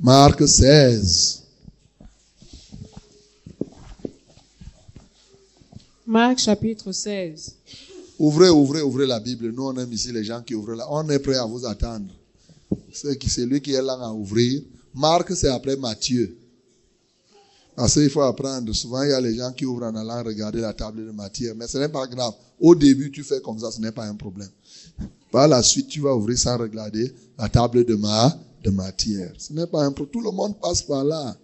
Marc 16. Marc chapitre 16. Ouvrez, ouvrez, ouvrez la Bible. Nous, on aime ici les gens qui ouvrent là. On est prêt à vous attendre. C'est lui qui est là à ouvrir. Marc, c'est après Matthieu. Parce qu'il faut apprendre. Souvent, il y a les gens qui ouvrent en allant regarder la table de Matthieu. Mais ce n'est pas grave. Au début, tu fais comme ça, ce n'est pas un problème. Par la suite, tu vas ouvrir sans regarder la table de, ma, de matière. Ce n'est pas un. Tout le monde passe par là.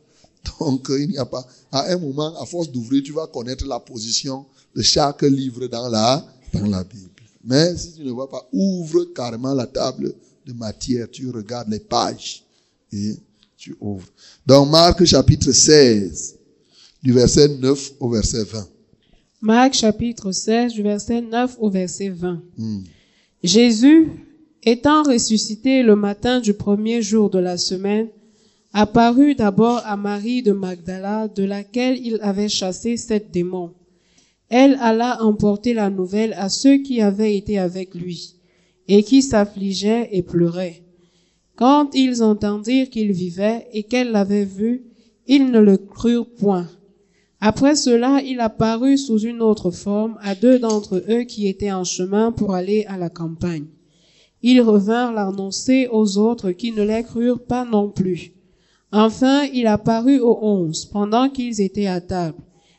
Donc, il n'y a pas. À un moment, à force d'ouvrir, tu vas connaître la position de chaque livre dans la, dans la Bible. Mais si tu ne vois pas, ouvre carrément la table de matière. Tu regardes les pages et tu ouvres. Donc, Marc chapitre 16, du verset 9 au verset 20. Marc chapitre 16, du verset 9 au verset 20. Hmm. Jésus, étant ressuscité le matin du premier jour de la semaine, apparut d'abord à Marie de Magdala, de laquelle il avait chassé sept démons. Elle alla emporter la nouvelle à ceux qui avaient été avec lui, et qui s'affligeaient et pleuraient. Quand ils entendirent qu'il vivait et qu'elle l'avait vu, ils ne le crurent point. Après cela, il apparut sous une autre forme à deux d'entre eux qui étaient en chemin pour aller à la campagne. Ils revinrent l'annoncer aux autres qui ne les crurent pas non plus. Enfin, il apparut aux onze pendant qu'ils étaient à table,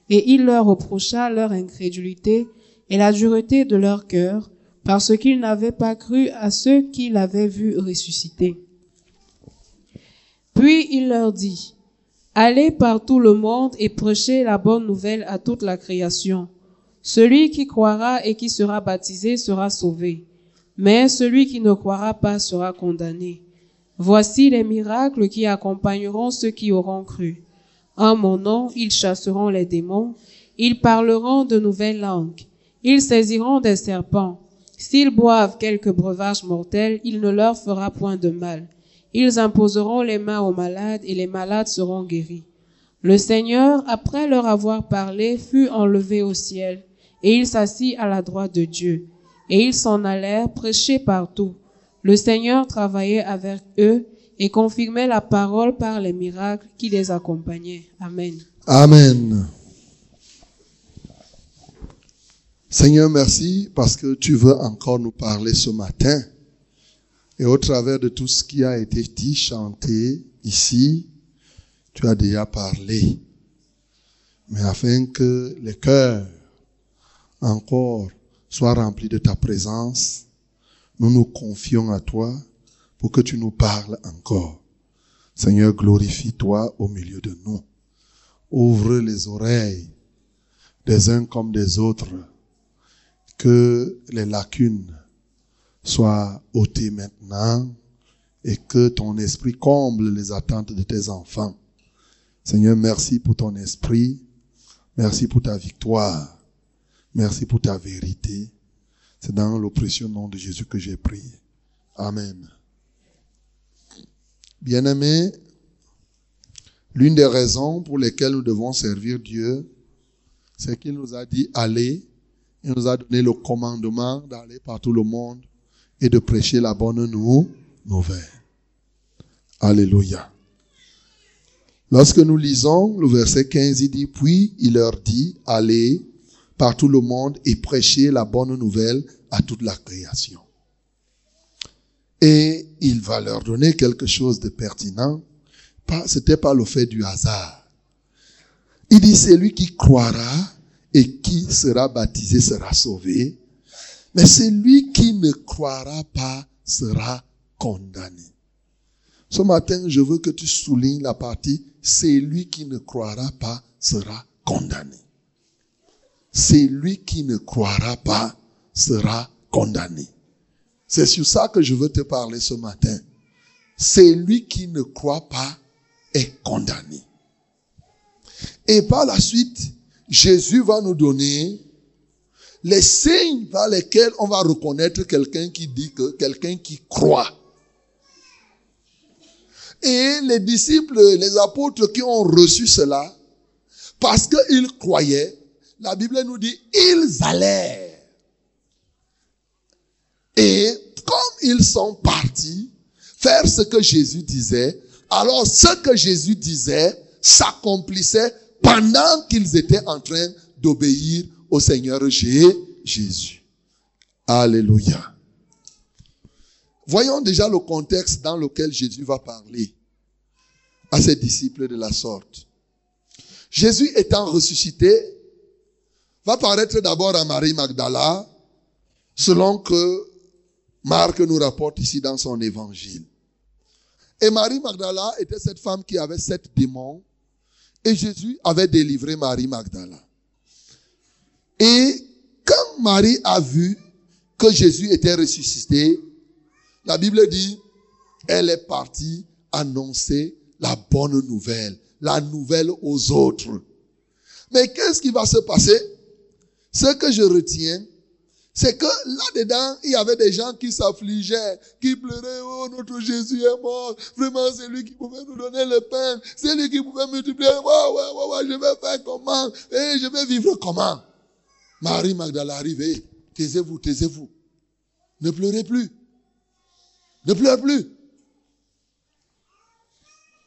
et il leur reprocha leur incrédulité et la dureté de leur cœur, parce qu'ils n'avaient pas cru à ceux qui l'avaient vu ressusciter. Puis il leur dit, Allez par tout le monde et prêchez la bonne nouvelle à toute la création. Celui qui croira et qui sera baptisé sera sauvé, mais celui qui ne croira pas sera condamné. Voici les miracles qui accompagneront ceux qui auront cru. En mon nom, ils chasseront les démons, ils parleront de nouvelles langues, ils saisiront des serpents. S'ils boivent quelque breuvage mortel, il ne leur fera point de mal. Ils imposeront les mains aux malades et les malades seront guéris. Le Seigneur, après leur avoir parlé, fut enlevé au ciel, et il s'assit à la droite de Dieu. Et ils s'en allèrent prêcher partout. Le Seigneur travaillait avec eux et confirmait la parole par les miracles qui les accompagnaient. Amen. Amen. Seigneur, merci parce que tu veux encore nous parler ce matin. Et au travers de tout ce qui a été dit, chanté ici, tu as déjà parlé. Mais afin que les cœurs encore soient remplis de ta présence, nous nous confions à toi pour que tu nous parles encore. Seigneur, glorifie-toi au milieu de nous. Ouvre les oreilles des uns comme des autres, que les lacunes soient ôtées maintenant et que ton esprit comble les attentes de tes enfants. Seigneur, merci pour ton esprit, merci pour ta victoire, merci pour ta vérité. C'est dans le précieux nom de Jésus que j'ai prié. Amen. Bien-aimés, l'une des raisons pour lesquelles nous devons servir Dieu, c'est qu'il nous a dit allez, il nous a donné le commandement d'aller par tout le monde et de prêcher la bonne nou- nouvelle. Alléluia. Lorsque nous lisons le verset 15, il dit, puis il leur dit, allez par tout le monde et prêcher la bonne nouvelle à toute la création. Et il va leur donner quelque chose de pertinent. C'était pas le fait du hasard. Il dit, c'est lui qui croira et qui sera baptisé sera sauvé. Mais celui qui ne croira pas sera condamné. Ce matin, je veux que tu soulignes la partie, c'est lui qui ne croira pas sera condamné. C'est lui qui ne croira pas sera condamné. C'est sur ça que je veux te parler ce matin. C'est lui qui ne croit pas est condamné. Et par la suite, Jésus va nous donner les signes par lesquels on va reconnaître quelqu'un qui dit que quelqu'un qui croit. Et les disciples, les apôtres qui ont reçu cela, parce qu'ils croyaient, la Bible nous dit, ils allèrent. Et comme ils sont partis faire ce que Jésus disait, Alors ce que Jésus disait s'accomplissait pendant qu'ils étaient en train d'obéir au Seigneur Jésus. Alléluia. Voyons déjà le contexte dans lequel Jésus va parler à ses disciples de la sorte. Jésus étant ressuscité, va paraître d'abord à Marie Magdala, selon que Marc nous rapporte ici dans son évangile. Et Marie Magdala était cette femme qui avait sept démons, et Jésus avait délivré Marie Magdala. Et quand Marie a vu que Jésus était ressuscité, la Bible dit, elle est partie annoncer la bonne nouvelle, la nouvelle aux autres. Mais qu'est-ce qui va se passer? Ce que je retiens, c'est que là-dedans, il y avait des gens qui s'affligeaient, qui pleuraient, oh, notre Jésus est mort. Vraiment, c'est lui qui pouvait nous donner le pain. C'est lui qui pouvait multiplier. Ouais, ouais, ouais, je vais faire comment? Et je vais vivre comment? Marie Magdala arrive. taisez-vous, taisez-vous. Ne pleurez plus. Ne pleure plus.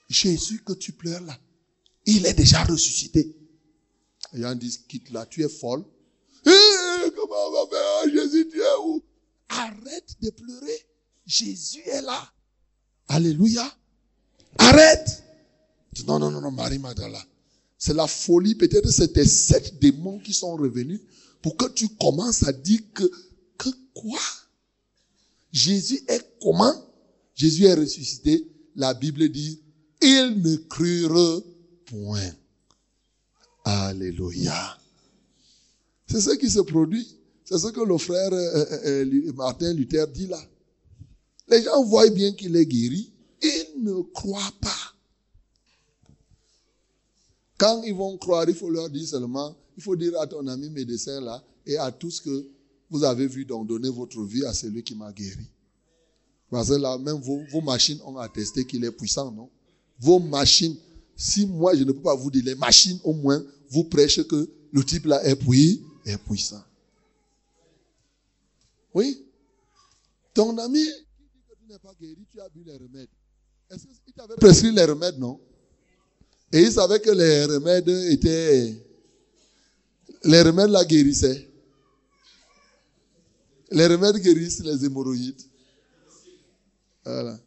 Jésus que tu pleures là, il est déjà ressuscité. Et ils dit, quitte là, tu es folle. Eh, comment on va faire ah, Jésus, tu es où? Arrête de pleurer. Jésus est là. Alléluia. Arrête. Non, non, non, non, Marie Magdala. C'est la folie. Peut-être c'était sept démons qui sont revenus pour que tu commences à dire que, que quoi? Jésus est comment? Jésus est ressuscité. La Bible dit, ils ne crurent point. Alléluia. C'est ce qui se produit. C'est ce que le frère euh, euh, euh, Martin Luther dit là. Les gens voient bien qu'il est guéri. Ils ne croient pas. Quand ils vont croire, il faut leur dire seulement, il faut dire à ton ami médecin là et à tous que vous avez vu donc donner votre vie à celui qui m'a guéri. Parce que là, même vos, vos machines ont attesté qu'il est puissant, non? Vos machines, si moi je ne peux pas vous dire, les machines au moins vous prêchent que le type là est, est puissant. Oui? Ton ami qui dit que tu n'es pas guéri, tu as bu les remèdes. Est-ce qu'il t'avait prescrit les remèdes, non? Et il savait que les remèdes étaient. Les remèdes la guérissaient. Les remèdes guérissent les hémorroïdes. Voilà.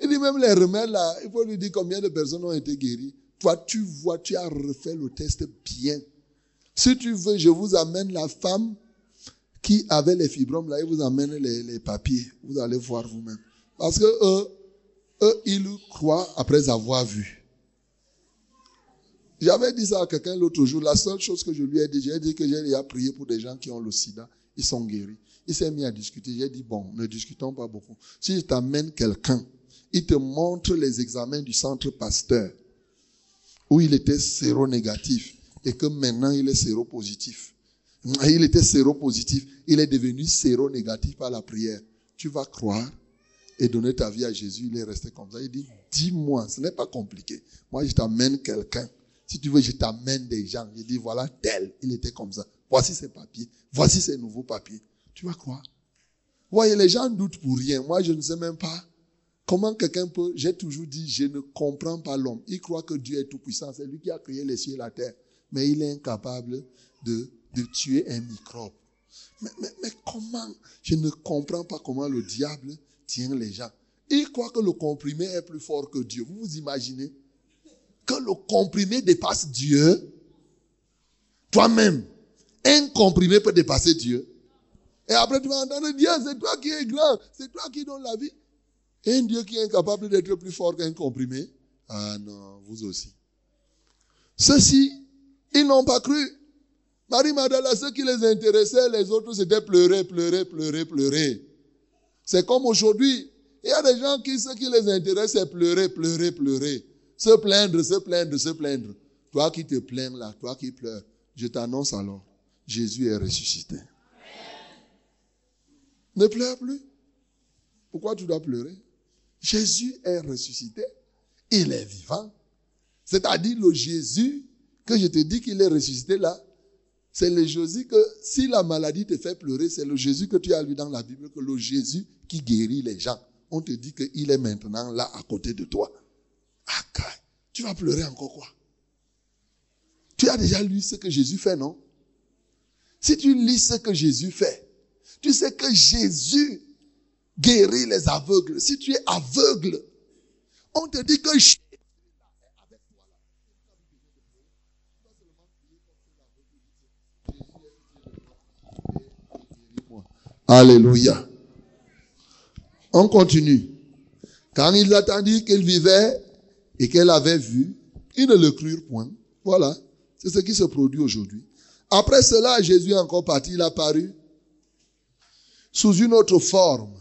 Il dit même les remèdes là, il faut lui dire combien de personnes ont été guéries. Toi, tu vois, tu as refait le test bien. Si tu veux, je vous amène la femme qui avait les fibromes là, il vous amène les, les papiers. Vous allez voir vous-même. Parce que eux, eux, ils croient après avoir vu. J'avais dit ça à quelqu'un l'autre jour. La seule chose que je lui ai dit, j'ai dit que j'ai prié pour des gens qui ont le sida. Ils sont guéris. Il s'est mis à discuter. J'ai dit, bon, ne discutons pas beaucoup. Si je t'amène quelqu'un, il te montre les examens du centre pasteur, où il était séronégatif, et que maintenant il est séropositif. Il était séropositif, il est devenu séronégatif par la prière. Tu vas croire et donner ta vie à Jésus, il est resté comme ça. Il dit, dis-moi, ce n'est pas compliqué. Moi, je t'amène quelqu'un. Si tu veux, je t'amène des gens. Il dit, voilà, tel, il était comme ça. Voici ses papiers. Voici ses nouveaux papiers. Tu vas croire. Voyez, les gens doutent pour rien. Moi, je ne sais même pas comment quelqu'un peut. J'ai toujours dit, je ne comprends pas l'homme. Il croit que Dieu est tout puissant. C'est lui qui a créé les cieux et la terre. Mais il est incapable de, de tuer un microbe. Mais, mais, mais comment Je ne comprends pas comment le diable tient les gens. Il croit que le comprimé est plus fort que Dieu. Vous vous imaginez que le comprimé dépasse Dieu? Toi-même, un comprimé peut dépasser Dieu. Et après, tu vas entendre Dieu, c'est toi qui es grand, c'est toi qui donnes la vie. Un Dieu qui est incapable d'être plus fort qu'un comprimé? Ah non, vous aussi. Ceux-ci, ils n'ont pas cru. Marie Madala, ce qui les intéressait, les autres, c'était pleurer, pleurer, pleurer, pleurer. C'est comme aujourd'hui. Il y a des gens qui, ce qui les intéresse, c'est pleurer, pleurer, pleurer. Se plaindre, se plaindre, se plaindre. Toi qui te plains là, toi qui pleures, je t'annonce alors, Jésus est ressuscité. Ne pleure plus. Pourquoi tu dois pleurer? Jésus est ressuscité. Il est vivant. C'est-à-dire le Jésus que je te dis qu'il est ressuscité là, c'est le Jésus que si la maladie te fait pleurer, c'est le Jésus que tu as lu dans la Bible, que le Jésus qui guérit les gens. On te dit qu'il est maintenant là à côté de toi. Tu vas pleurer encore quoi? Tu as déjà lu ce que Jésus fait, non? Si tu lis ce que Jésus fait, tu sais que Jésus guérit les aveugles. Si tu es aveugle, on te dit que Jésus Alléluia. On continue. Quand ils attendirent qu'elle vivait et qu'elle avait vu, ils ne le crurent point. Voilà. C'est ce qui se produit aujourd'hui. Après cela, Jésus est encore parti. Il a paru sous une autre forme.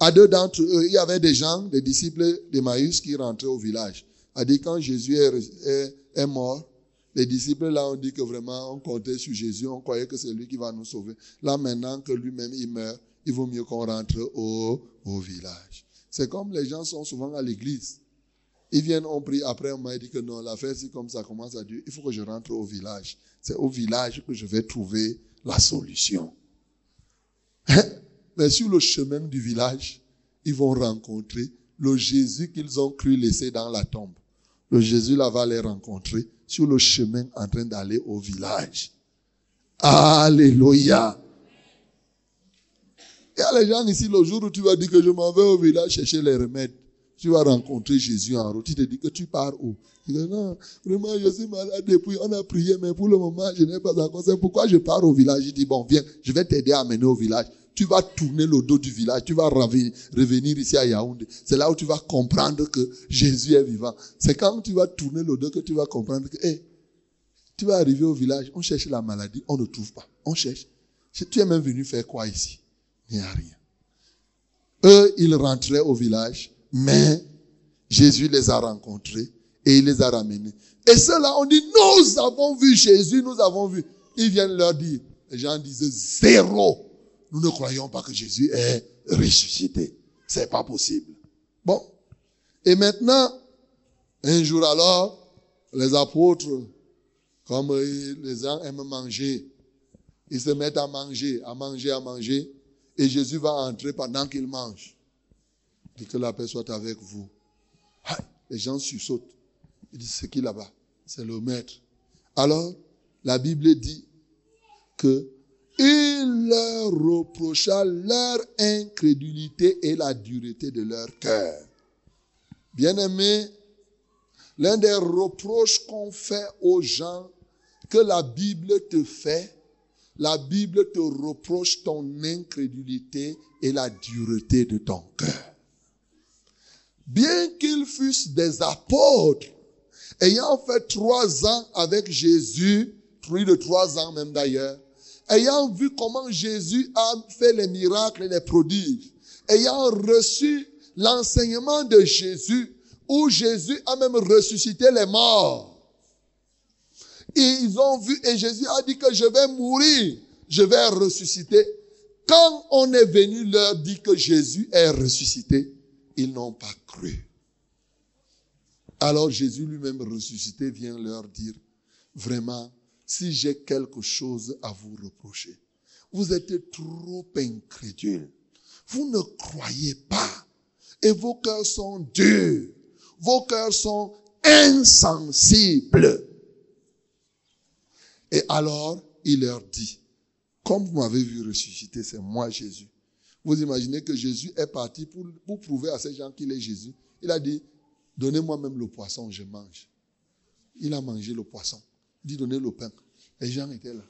À deux d'entre eux, il y avait des gens, des disciples d'Emmaüs qui rentraient au village. A dit quand Jésus est, est mort, les disciples là ont dit que vraiment on comptait sur Jésus, on croyait que c'est lui qui va nous sauver. Là maintenant que lui-même il meurt, il vaut mieux qu'on rentre au, au village. C'est comme les gens sont souvent à l'église. Ils viennent, on prie, après on m'a dit que non, l'affaire c'est comme ça commence à dire, il faut que je rentre au village. C'est au village que je vais trouver la solution. Hein? Mais sur le chemin du village, ils vont rencontrer le Jésus qu'ils ont cru laisser dans la tombe. Le Jésus là va les rencontrer sur le chemin en train d'aller au village. Alléluia. Il y a les gens ici, le jour où tu vas dire que je m'en vais au village chercher les remèdes, tu vas rencontrer Jésus en route. Tu te dis que tu pars où? Tu dis non, vraiment, je suis malade depuis, on a prié, mais pour le moment, je n'ai pas encore. Pourquoi je pars au village. Je dis, bon, viens, je vais t'aider à amener au village tu vas tourner le dos du village, tu vas revenir ici à Yaoundé. C'est là où tu vas comprendre que Jésus est vivant. C'est quand tu vas tourner le dos que tu vas comprendre que, hey, tu vas arriver au village, on cherche la maladie, on ne trouve pas. On cherche. Tu es même venu faire quoi ici? Il n'y a rien. Eux, ils rentraient au village, mais Jésus les a rencontrés et il les a ramenés. Et ceux-là ont dit, nous avons vu Jésus, nous avons vu. Ils viennent leur dire, les gens disaient zéro nous ne croyons pas que Jésus est ressuscité. C'est pas possible. Bon. Et maintenant, un jour alors, les apôtres, comme les gens aiment manger, ils se mettent à manger, à manger, à manger, et Jésus va entrer pendant qu'ils mangent. dit que la paix soit avec vous. Les gens sursautent. Ils disent, c'est qui là-bas? C'est le maître. Alors, la Bible dit que il leur reprocha leur incrédulité et la dureté de leur cœur. Bien-aimé, l'un des reproches qu'on fait aux gens que la Bible te fait, la Bible te reproche ton incrédulité et la dureté de ton cœur. Bien qu'ils fussent des apôtres, ayant fait trois ans avec Jésus, plus de trois ans même d'ailleurs, ayant vu comment Jésus a fait les miracles et les prodiges, ayant reçu l'enseignement de Jésus, où Jésus a même ressuscité les morts. Ils ont vu, et Jésus a dit que je vais mourir, je vais ressusciter. Quand on est venu leur dire que Jésus est ressuscité, ils n'ont pas cru. Alors Jésus lui-même ressuscité vient leur dire, vraiment, si j'ai quelque chose à vous reprocher. Vous êtes trop incrédule. Vous ne croyez pas. Et vos cœurs sont durs. Vos cœurs sont insensibles. Et alors, il leur dit, comme vous m'avez vu ressusciter, c'est moi Jésus. Vous imaginez que Jésus est parti pour, pour prouver à ces gens qu'il est Jésus. Il a dit, donnez-moi même le poisson, je mange. Il a mangé le poisson dit donner le pain. Les gens étaient là.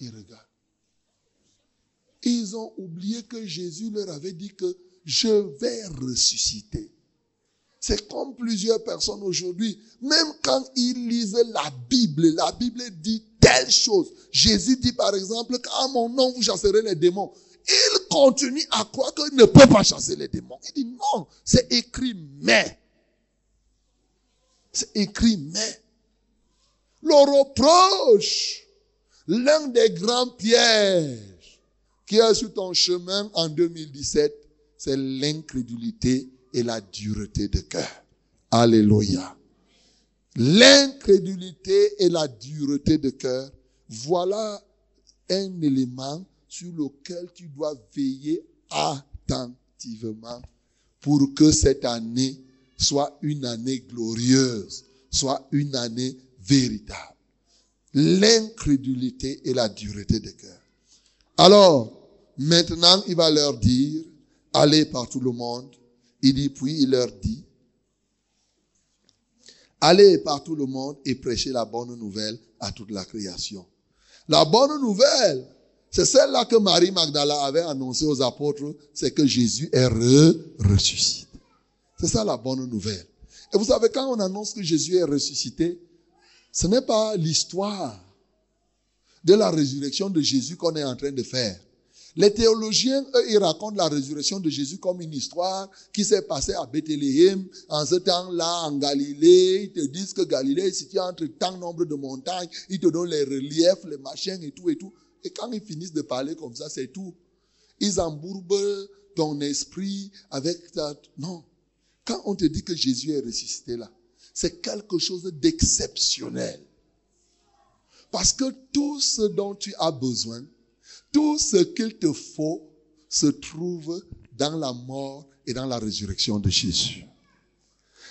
Ils regardent. Ils ont oublié que Jésus leur avait dit que je vais ressusciter. C'est comme plusieurs personnes aujourd'hui, même quand ils lisent la Bible, la Bible dit telle chose. Jésus dit par exemple qu'à mon nom vous chasserez les démons. Ils continuent à croire qu'il ne peut pas chasser les démons. Il dit non, c'est écrit mais. C'est écrit mais. Le reproche, l'un des grands pièges qui est sur ton chemin en 2017, c'est l'incrédulité et la dureté de cœur. Alléluia. L'incrédulité et la dureté de cœur, voilà un élément sur lequel tu dois veiller attentivement pour que cette année, soit une année glorieuse, soit une année véritable. L'incrédulité et la dureté des cœurs. Alors, maintenant, il va leur dire, allez par tout le monde. Il dit, puis il leur dit, allez par tout le monde et prêchez la bonne nouvelle à toute la création. La bonne nouvelle, c'est celle-là que Marie Magdala avait annoncée aux apôtres, c'est que Jésus est ressuscité. C'est ça la bonne nouvelle. Et vous savez, quand on annonce que Jésus est ressuscité, ce n'est pas l'histoire de la résurrection de Jésus qu'on est en train de faire. Les théologiens, eux, ils racontent la résurrection de Jésus comme une histoire qui s'est passée à Bethléem, en ce temps-là, en Galilée. Ils te disent que Galilée est située entre tant nombre de montagnes. Ils te donnent les reliefs, les machins et tout et tout. Et quand ils finissent de parler comme ça, c'est tout. Ils embourbent ton esprit avec ça. Non. Quand on te dit que Jésus est ressuscité là, c'est quelque chose d'exceptionnel. Parce que tout ce dont tu as besoin, tout ce qu'il te faut se trouve dans la mort et dans la résurrection de Jésus.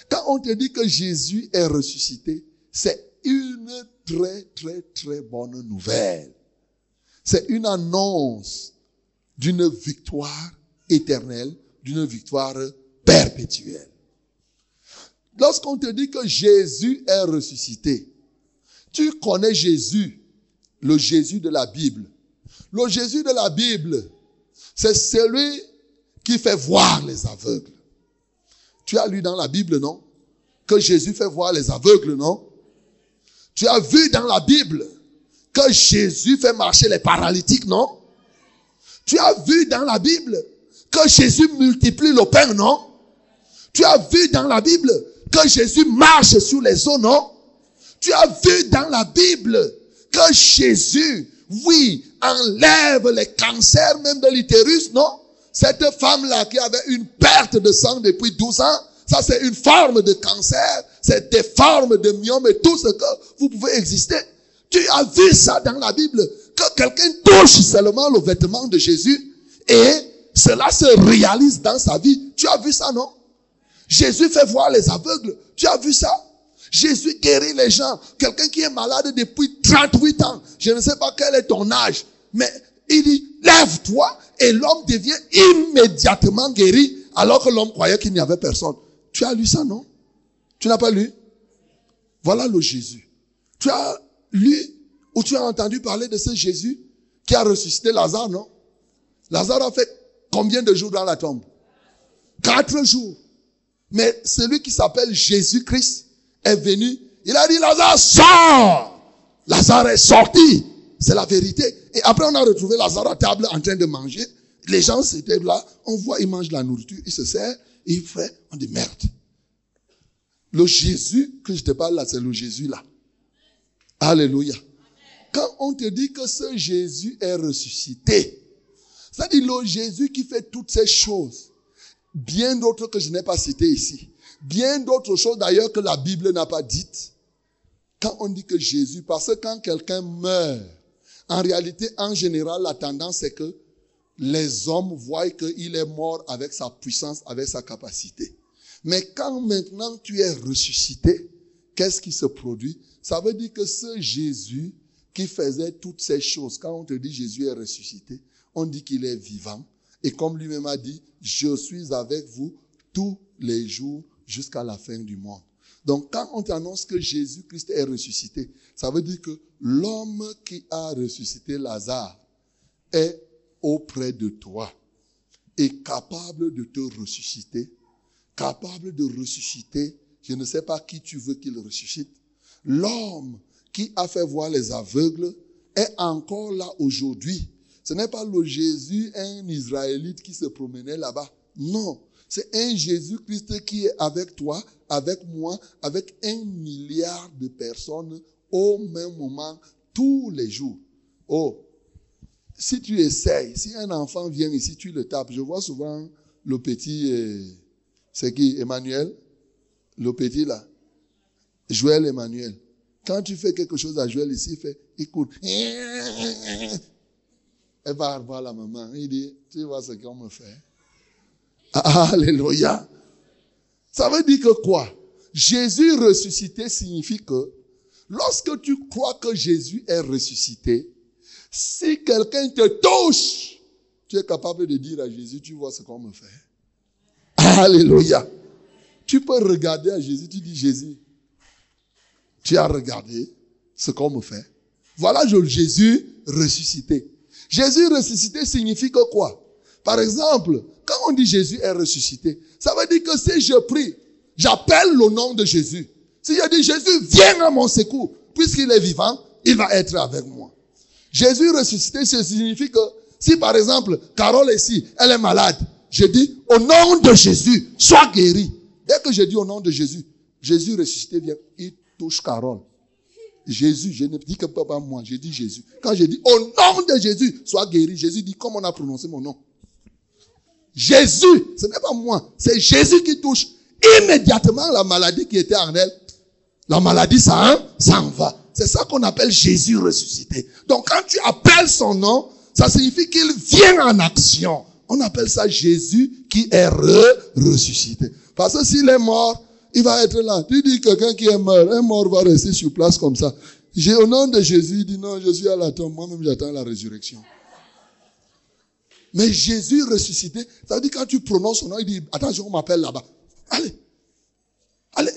Quand on te dit que Jésus est ressuscité, c'est une très, très, très bonne nouvelle. C'est une annonce d'une victoire éternelle, d'une victoire perpétuelle. Lorsqu'on te dit que Jésus est ressuscité, tu connais Jésus, le Jésus de la Bible. Le Jésus de la Bible, c'est celui qui fait voir les aveugles. Tu as lu dans la Bible, non? Que Jésus fait voir les aveugles, non? Tu as vu dans la Bible que Jésus fait marcher les paralytiques, non? Tu as vu dans la Bible que Jésus multiplie le pain, non? Tu as vu dans la Bible que Jésus marche sur les eaux, non? Tu as vu dans la Bible que Jésus oui, enlève les cancers même de l'utérus, non? Cette femme-là qui avait une perte de sang depuis 12 ans, ça c'est une forme de cancer, c'est des formes de myome et tout ce que vous pouvez exister. Tu as vu ça dans la Bible, que quelqu'un touche seulement le vêtement de Jésus et cela se réalise dans sa vie. Tu as vu ça, non? Jésus fait voir les aveugles. Tu as vu ça? Jésus guérit les gens. Quelqu'un qui est malade depuis 38 ans. Je ne sais pas quel est ton âge. Mais il dit, lève-toi. Et l'homme devient immédiatement guéri. Alors que l'homme croyait qu'il n'y avait personne. Tu as lu ça, non? Tu n'as pas lu? Voilà le Jésus. Tu as lu ou tu as entendu parler de ce Jésus qui a ressuscité Lazare, non? Lazare a fait combien de jours dans la tombe? Quatre jours. Mais celui qui s'appelle Jésus-Christ, est venu, il a dit, Lazare, sort! Lazare est sorti. C'est la vérité. Et après, on a retrouvé Lazare à table en train de manger. Les gens étaient là. On voit, il mange la nourriture, il se sert, il fait, on dit merde. Le Jésus que je te parle là, c'est le Jésus là. Alléluia. Quand on te dit que ce Jésus est ressuscité, dit le Jésus qui fait toutes ces choses, bien d'autres que je n'ai pas citées ici bien d'autres choses d'ailleurs que la Bible n'a pas dites. Quand on dit que Jésus, parce que quand quelqu'un meurt, en réalité, en général, la tendance c'est que les hommes voient qu'il est mort avec sa puissance, avec sa capacité. Mais quand maintenant tu es ressuscité, qu'est-ce qui se produit? Ça veut dire que ce Jésus qui faisait toutes ces choses, quand on te dit Jésus est ressuscité, on dit qu'il est vivant. Et comme lui-même a dit, je suis avec vous tous les jours jusqu'à la fin du monde. Donc quand on t'annonce que Jésus-Christ est ressuscité, ça veut dire que l'homme qui a ressuscité Lazare est auprès de toi et capable de te ressusciter, capable de ressusciter, je ne sais pas qui tu veux qu'il ressuscite. L'homme qui a fait voir les aveugles est encore là aujourd'hui. Ce n'est pas le Jésus, un Israélite qui se promenait là-bas. Non, c'est un Jésus-Christ qui est avec toi, avec moi, avec un milliard de personnes au même moment, tous les jours. Oh, si tu essayes, si un enfant vient ici, tu le tapes. Je vois souvent le petit, euh, c'est qui Emmanuel? Le petit là. Joël Emmanuel. Quand tu fais quelque chose à Joël ici, il fait, écoute. Elle va voir la maman. Il dit, tu vois ce qu'on me fait. Alléluia. Ça veut dire que quoi? Jésus ressuscité signifie que lorsque tu crois que Jésus est ressuscité, si quelqu'un te touche, tu es capable de dire à Jésus, tu vois ce qu'on me fait. Alléluia. Tu peux regarder à Jésus, tu dis Jésus, tu as regardé ce qu'on me fait. Voilà Jésus ressuscité. Jésus ressuscité signifie que quoi? Par exemple, quand on dit Jésus est ressuscité, ça veut dire que si je prie, j'appelle le nom de Jésus. Si je dis Jésus, viens à mon secours, puisqu'il est vivant, il va être avec moi. Jésus ressuscité, ça signifie que si par exemple, Carole ici, elle est malade, je dis au nom de Jésus, sois guéri. Dès que je dis au nom de Jésus, Jésus ressuscité vient, il touche Carole. Jésus, je ne dis que pas moi, je dis Jésus. Quand je dis au nom de Jésus, sois guéri, Jésus dit comment on a prononcé mon nom? Jésus, ce n'est pas moi, c'est Jésus qui touche. Immédiatement, la maladie qui était en elle, la maladie, ça, ça en va. C'est ça qu'on appelle Jésus ressuscité. Donc quand tu appelles son nom, ça signifie qu'il vient en action. On appelle ça Jésus qui est ressuscité. Parce que s'il est mort, il va être là. Tu dis quelqu'un qui est mort, un mort va rester sur place comme ça. J'ai au nom de Jésus, il dit non, je suis à la tombe, moi-même j'attends la résurrection. Mais Jésus ressuscité, ça veut dire quand tu prononces son nom, il dit, attention, on m'appelle là-bas. Allez, allez.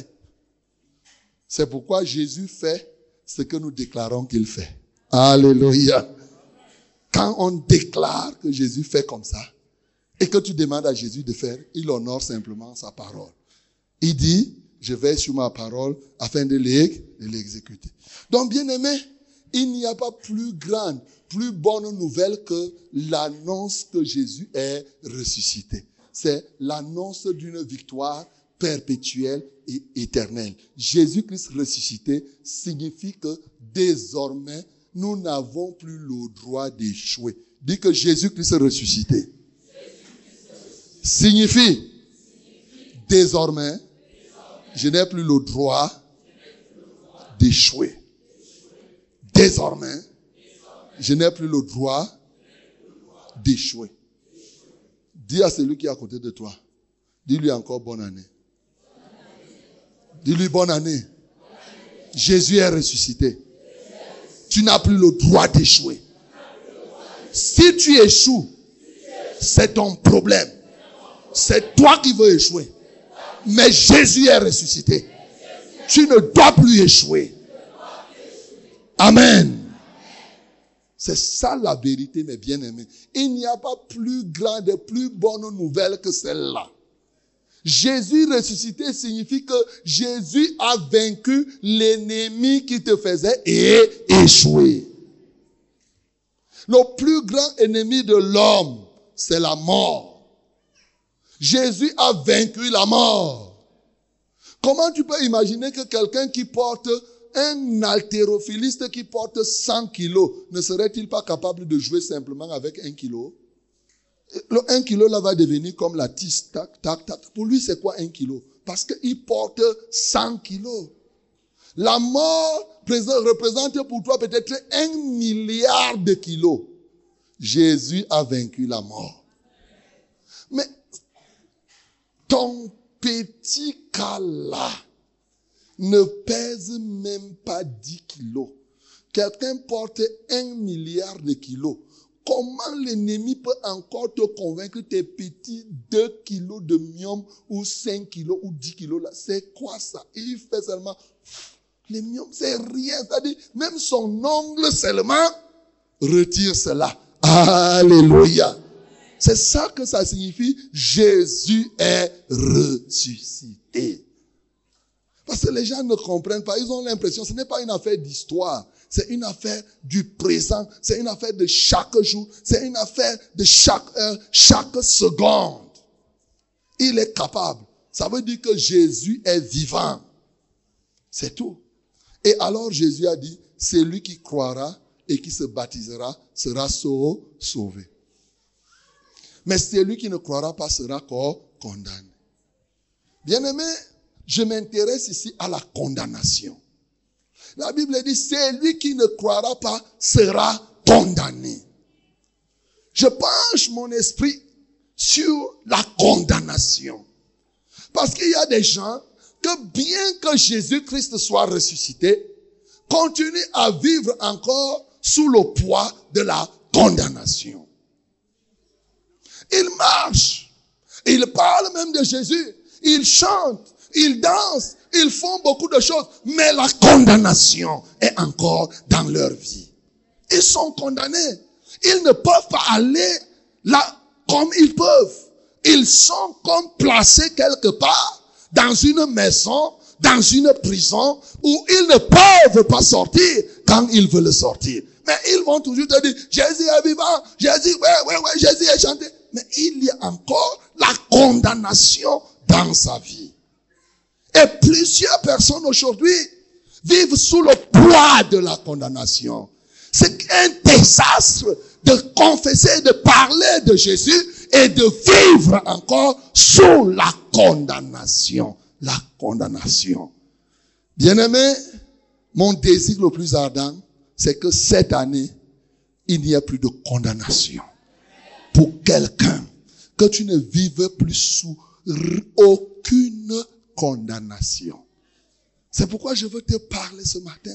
C'est pourquoi Jésus fait ce que nous déclarons qu'il fait. Alléluia. Quand on déclare que Jésus fait comme ça, et que tu demandes à Jésus de faire, il honore simplement sa parole. Il dit, je vais sur ma parole afin de l'exécuter. Donc, bien aimé, il n'y a pas plus grande, plus bonne nouvelle que l'annonce que Jésus est ressuscité. C'est l'annonce d'une victoire perpétuelle et éternelle. Jésus-Christ ressuscité signifie que désormais, nous n'avons plus le droit d'échouer. Dit que Jésus-Christ ressuscité signifie désormais, je n'ai plus le droit d'échouer. Désormais, je n'ai plus le droit d'échouer. Dis à celui qui est à côté de toi, dis-lui encore bonne année. Dis-lui bonne année. Jésus est ressuscité. Tu n'as plus le droit d'échouer. Si tu échoues, c'est ton problème. C'est toi qui veux échouer. Mais Jésus est ressuscité. Tu ne dois plus échouer. Amen. C'est ça la vérité, mes bien-aimés. Il n'y a pas plus grande, plus bonne nouvelle que celle-là. Jésus ressuscité signifie que Jésus a vaincu l'ennemi qui te faisait échouer. Le plus grand ennemi de l'homme, c'est la mort. Jésus a vaincu la mort. Comment tu peux imaginer que quelqu'un qui porte un haltérophiliste qui porte 100 kilos ne serait-il pas capable de jouer simplement avec un kilo? Le 1 kilo là va devenir comme la tisse, tac, tac, tac. Pour lui, c'est quoi un kilo? Parce qu'il porte 100 kilos. La mort représente pour toi peut-être un milliard de kilos. Jésus a vaincu la mort. Mais ton petit cas là ne pèse même pas 10 kilos. Quelqu'un porte un milliard de kilos. Comment l'ennemi peut encore te convaincre tes petits 2 kilos de mium ou 5 kilos ou 10 kilos là? C'est quoi ça? Il fait seulement... Les mium, c'est rien. C'est-à-dire, même son ongle seulement retire cela. Alléluia. C'est ça que ça signifie. Jésus est ressuscité. Parce que les gens ne comprennent pas. Ils ont l'impression ce n'est pas une affaire d'histoire. C'est une affaire du présent. C'est une affaire de chaque jour. C'est une affaire de chaque heure, chaque seconde. Il est capable. Ça veut dire que Jésus est vivant. C'est tout. Et alors Jésus a dit, celui qui croira et qui se baptisera sera sauvé. Mais celui qui ne croira pas sera condamné. Bien-aimé, je m'intéresse ici à la condamnation. La Bible dit, celui qui ne croira pas sera condamné. Je penche mon esprit sur la condamnation. Parce qu'il y a des gens que bien que Jésus-Christ soit ressuscité, continuent à vivre encore sous le poids de la condamnation. Ils marchent, ils parlent même de Jésus, ils chantent, ils dansent, ils font beaucoup de choses, mais la condamnation est encore dans leur vie. Ils sont condamnés. Ils ne peuvent pas aller là comme ils peuvent. Ils sont comme placés quelque part dans une maison, dans une prison où ils ne peuvent pas sortir quand ils veulent sortir. Mais ils vont toujours te dire, Jésus est vivant, Jésus, ouais, ouais, ouais, Jésus est chanté. Mais il y a encore la condamnation dans sa vie. Et plusieurs personnes aujourd'hui vivent sous le poids de la condamnation. C'est un désastre de confesser, de parler de Jésus et de vivre encore sous la condamnation. La condamnation. Bien-aimé, mon désir le plus ardent, c'est que cette année, il n'y a plus de condamnation. Pour quelqu'un, que tu ne vives plus sous aucune condamnation. C'est pourquoi je veux te parler ce matin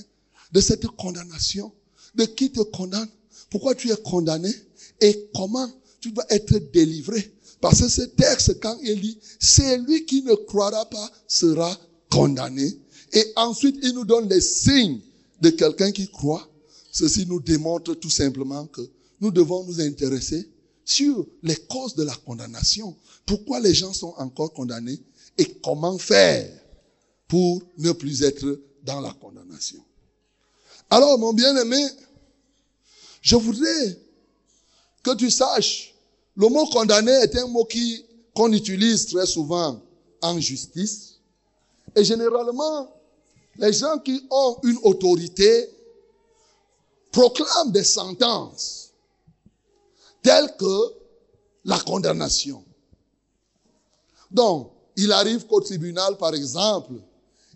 de cette condamnation, de qui te condamne, pourquoi tu es condamné? Et comment tu dois être délivré? Parce que ce texte, quand il dit, c'est lui qui ne croira pas sera condamné. Et ensuite, il nous donne les signes de quelqu'un qui croit. Ceci nous démontre tout simplement que nous devons nous intéresser sur les causes de la condamnation. Pourquoi les gens sont encore condamnés et comment faire pour ne plus être dans la condamnation? Alors, mon bien-aimé, je voudrais que tu saches, le mot condamné est un mot qui, qu'on utilise très souvent en justice. Et généralement, les gens qui ont une autorité proclament des sentences telles que la condamnation. Donc, il arrive qu'au tribunal, par exemple,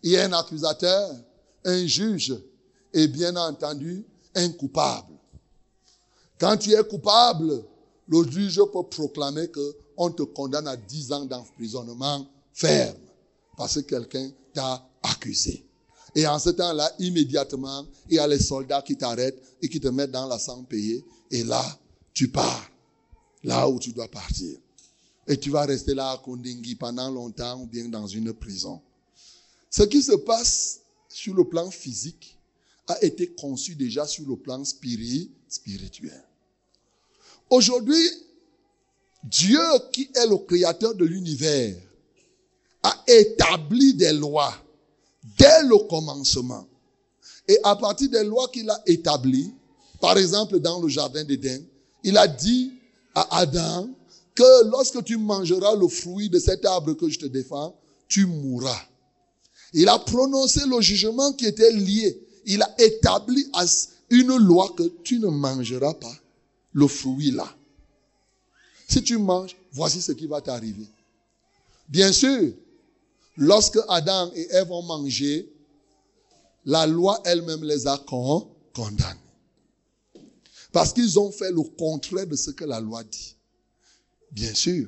il y a un accusateur, un juge et bien entendu un coupable. Quand tu es coupable, le juge peut proclamer que on te condamne à 10 ans d'emprisonnement ferme parce que quelqu'un t'a accusé. Et en ce temps-là, immédiatement, il y a les soldats qui t'arrêtent et qui te mettent dans la sang payée. Et là, tu pars. Là où tu dois partir. Et tu vas rester là à Kondingi pendant longtemps ou bien dans une prison. Ce qui se passe sur le plan physique a été conçu déjà sur le plan spirituel. Aujourd'hui, Dieu qui est le créateur de l'univers a établi des lois dès le commencement. Et à partir des lois qu'il a établies, par exemple dans le jardin d'Éden, il a dit à Adam que lorsque tu mangeras le fruit de cet arbre que je te défends, tu mourras. Il a prononcé le jugement qui était lié. Il a établi une loi que tu ne mangeras pas le fruit là. Si tu manges, voici ce qui va t'arriver. Bien sûr, lorsque Adam et Ève ont mangé, la loi elle-même les a condamnés. Parce qu'ils ont fait le contraire de ce que la loi dit. Bien sûr.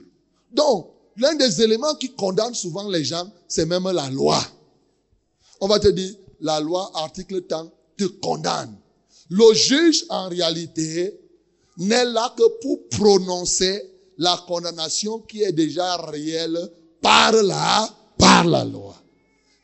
Donc, l'un des éléments qui condamne souvent les gens, c'est même la loi. On va te dire, la loi, article temps, te condamne. Le juge, en réalité, n'est là que pour prononcer la condamnation qui est déjà réelle par la, par la loi.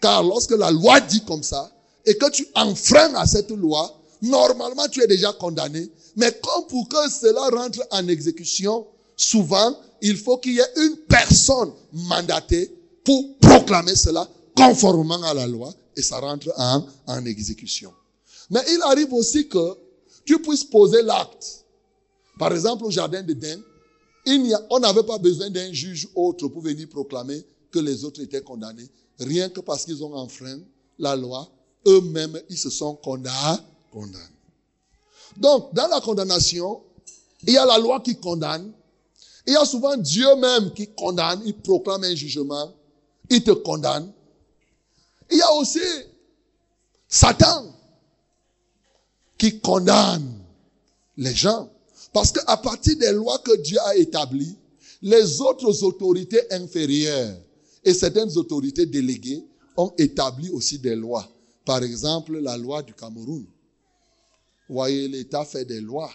Car lorsque la loi dit comme ça, et que tu enfreins à cette loi, normalement tu es déjà condamné. Mais comme pour que cela rentre en exécution, souvent, il faut qu'il y ait une personne mandatée pour proclamer cela conformément à la loi et ça rentre en, en exécution. Mais il arrive aussi que tu puisses poser l'acte. Par exemple, au jardin d'Éden, on n'avait pas besoin d'un juge autre pour venir proclamer que les autres étaient condamnés. Rien que parce qu'ils ont enfreint la loi, eux-mêmes, ils se sont condamnés. Donc, dans la condamnation, il y a la loi qui condamne. Il y a souvent Dieu même qui condamne, il proclame un jugement, il te condamne. Il y a aussi Satan qui condamne les gens. Parce qu'à partir des lois que Dieu a établies, les autres autorités inférieures Et certaines autorités déléguées ont établi aussi des lois. Par exemple, la loi du Cameroun. Voyez, l'État fait des lois.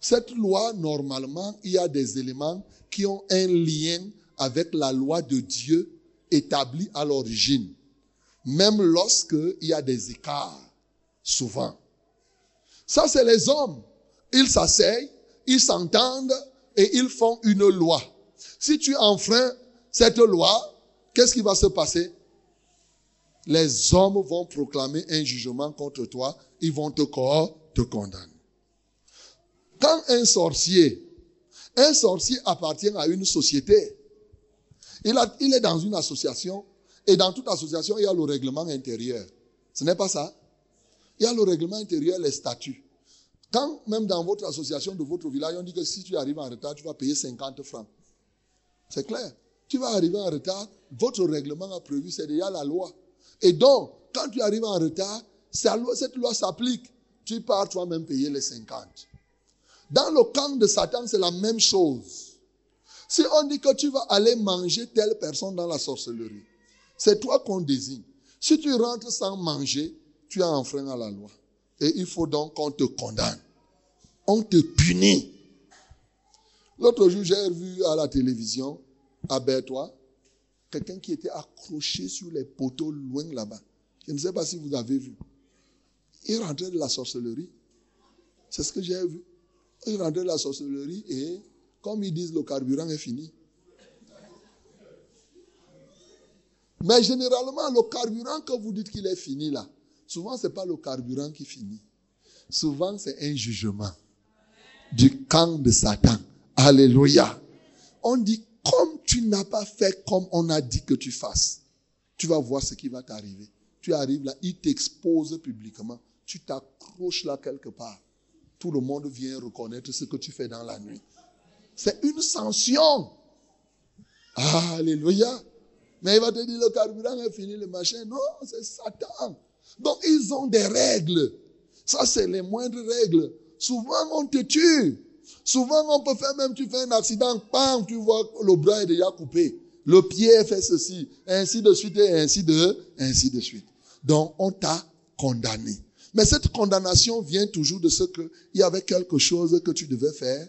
Cette loi, normalement, il y a des éléments qui ont un lien avec la loi de Dieu établie à l'origine. Même lorsqu'il y a des écarts, souvent. Ça, c'est les hommes. Ils s'asseyent, ils s'entendent et ils font une loi. Si tu enfreins cette loi, qu'est-ce qui va se passer? Les hommes vont proclamer un jugement contre toi, ils vont te, te condamner. Quand un sorcier, un sorcier appartient à une société, il, a, il est dans une association, et dans toute association, il y a le règlement intérieur. Ce n'est pas ça Il y a le règlement intérieur, les statuts. Quand même dans votre association de votre village, on dit que si tu arrives en retard, tu vas payer 50 francs. C'est clair. Tu vas arriver en retard, votre règlement a prévu, c'est déjà la loi. Et donc, quand tu arrives en retard, cette loi s'applique. Tu pars toi-même payer les 50. Dans le camp de Satan, c'est la même chose. Si on dit que tu vas aller manger telle personne dans la sorcellerie, c'est toi qu'on désigne. Si tu rentres sans manger, tu as enfreint à la loi. Et il faut donc qu'on te condamne. On te punit. L'autre jour, j'ai vu à la télévision, à Bertois, quelqu'un qui était accroché sur les poteaux loin là-bas. Je ne sais pas si vous avez vu. Il rentrait de la sorcellerie. C'est ce que j'ai vu. Il rentrait de la sorcellerie et, comme ils disent, le carburant est fini. Mais généralement, le carburant que vous dites qu'il est fini là, souvent ce n'est pas le carburant qui finit. Souvent c'est un jugement du camp de Satan. Alléluia. On dit, comme tu n'as pas fait comme on a dit que tu fasses, tu vas voir ce qui va t'arriver. Tu arrives là, il t'expose publiquement. Tu t'accroches là quelque part. Tout le monde vient reconnaître ce que tu fais dans la nuit. C'est une sanction. Alléluia. Mais il va te dire le carburant est fini, le machin. Non, c'est Satan. Donc ils ont des règles. Ça, c'est les moindres règles. Souvent, on te tue. Souvent, on peut faire même, tu fais un accident, bam, tu vois le bras est déjà coupé. Le pied fait ceci, ainsi de suite, et ainsi de, ainsi de suite. Donc, on t'a condamné. Mais cette condamnation vient toujours de ce qu'il y avait quelque chose que tu devais faire.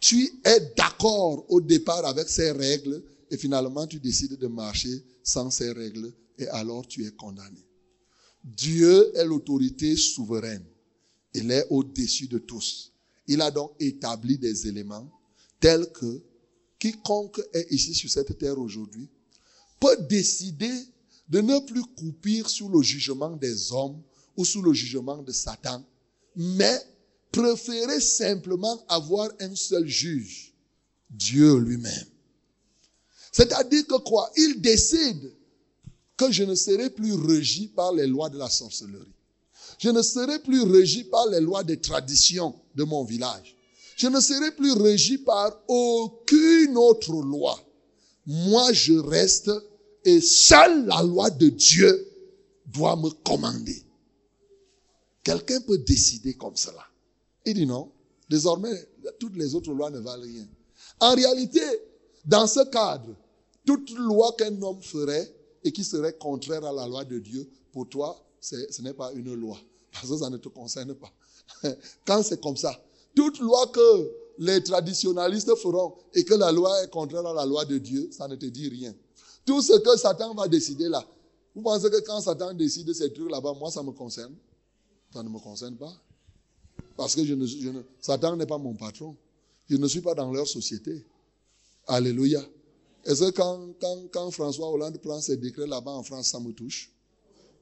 Tu es d'accord au départ avec ces règles et finalement tu décides de marcher sans ces règles et alors tu es condamné. Dieu est l'autorité souveraine. Il est au-dessus de tous. Il a donc établi des éléments tels que quiconque est ici sur cette terre aujourd'hui peut décider de ne plus coupir sous le jugement des hommes ou sous le jugement de Satan, mais préférer simplement avoir un seul juge, Dieu lui-même. C'est-à-dire que quoi? Il décide que je ne serai plus régi par les lois de la sorcellerie. Je ne serai plus régi par les lois des traditions de mon village. Je ne serai plus régi par aucune autre loi. Moi, je reste et seule la loi de Dieu doit me commander. Quelqu'un peut décider comme cela. Il dit non. Désormais, toutes les autres lois ne valent rien. En réalité, dans ce cadre, toute loi qu'un homme ferait et qui serait contraire à la loi de Dieu, pour toi, ce n'est pas une loi. Parce que ça ne te concerne pas. Quand c'est comme ça, toute loi que les traditionalistes feront et que la loi est contraire à la loi de Dieu, ça ne te dit rien. Tout ce que Satan va décider là, vous pensez que quand Satan décide ces trucs là-bas, moi ça me concerne? Ça ne me concerne pas. Parce que Satan n'est pas mon patron. Je ne suis pas dans leur société. Alléluia. Est-ce que quand, François Hollande prend ses décrets là-bas en France, ça me touche?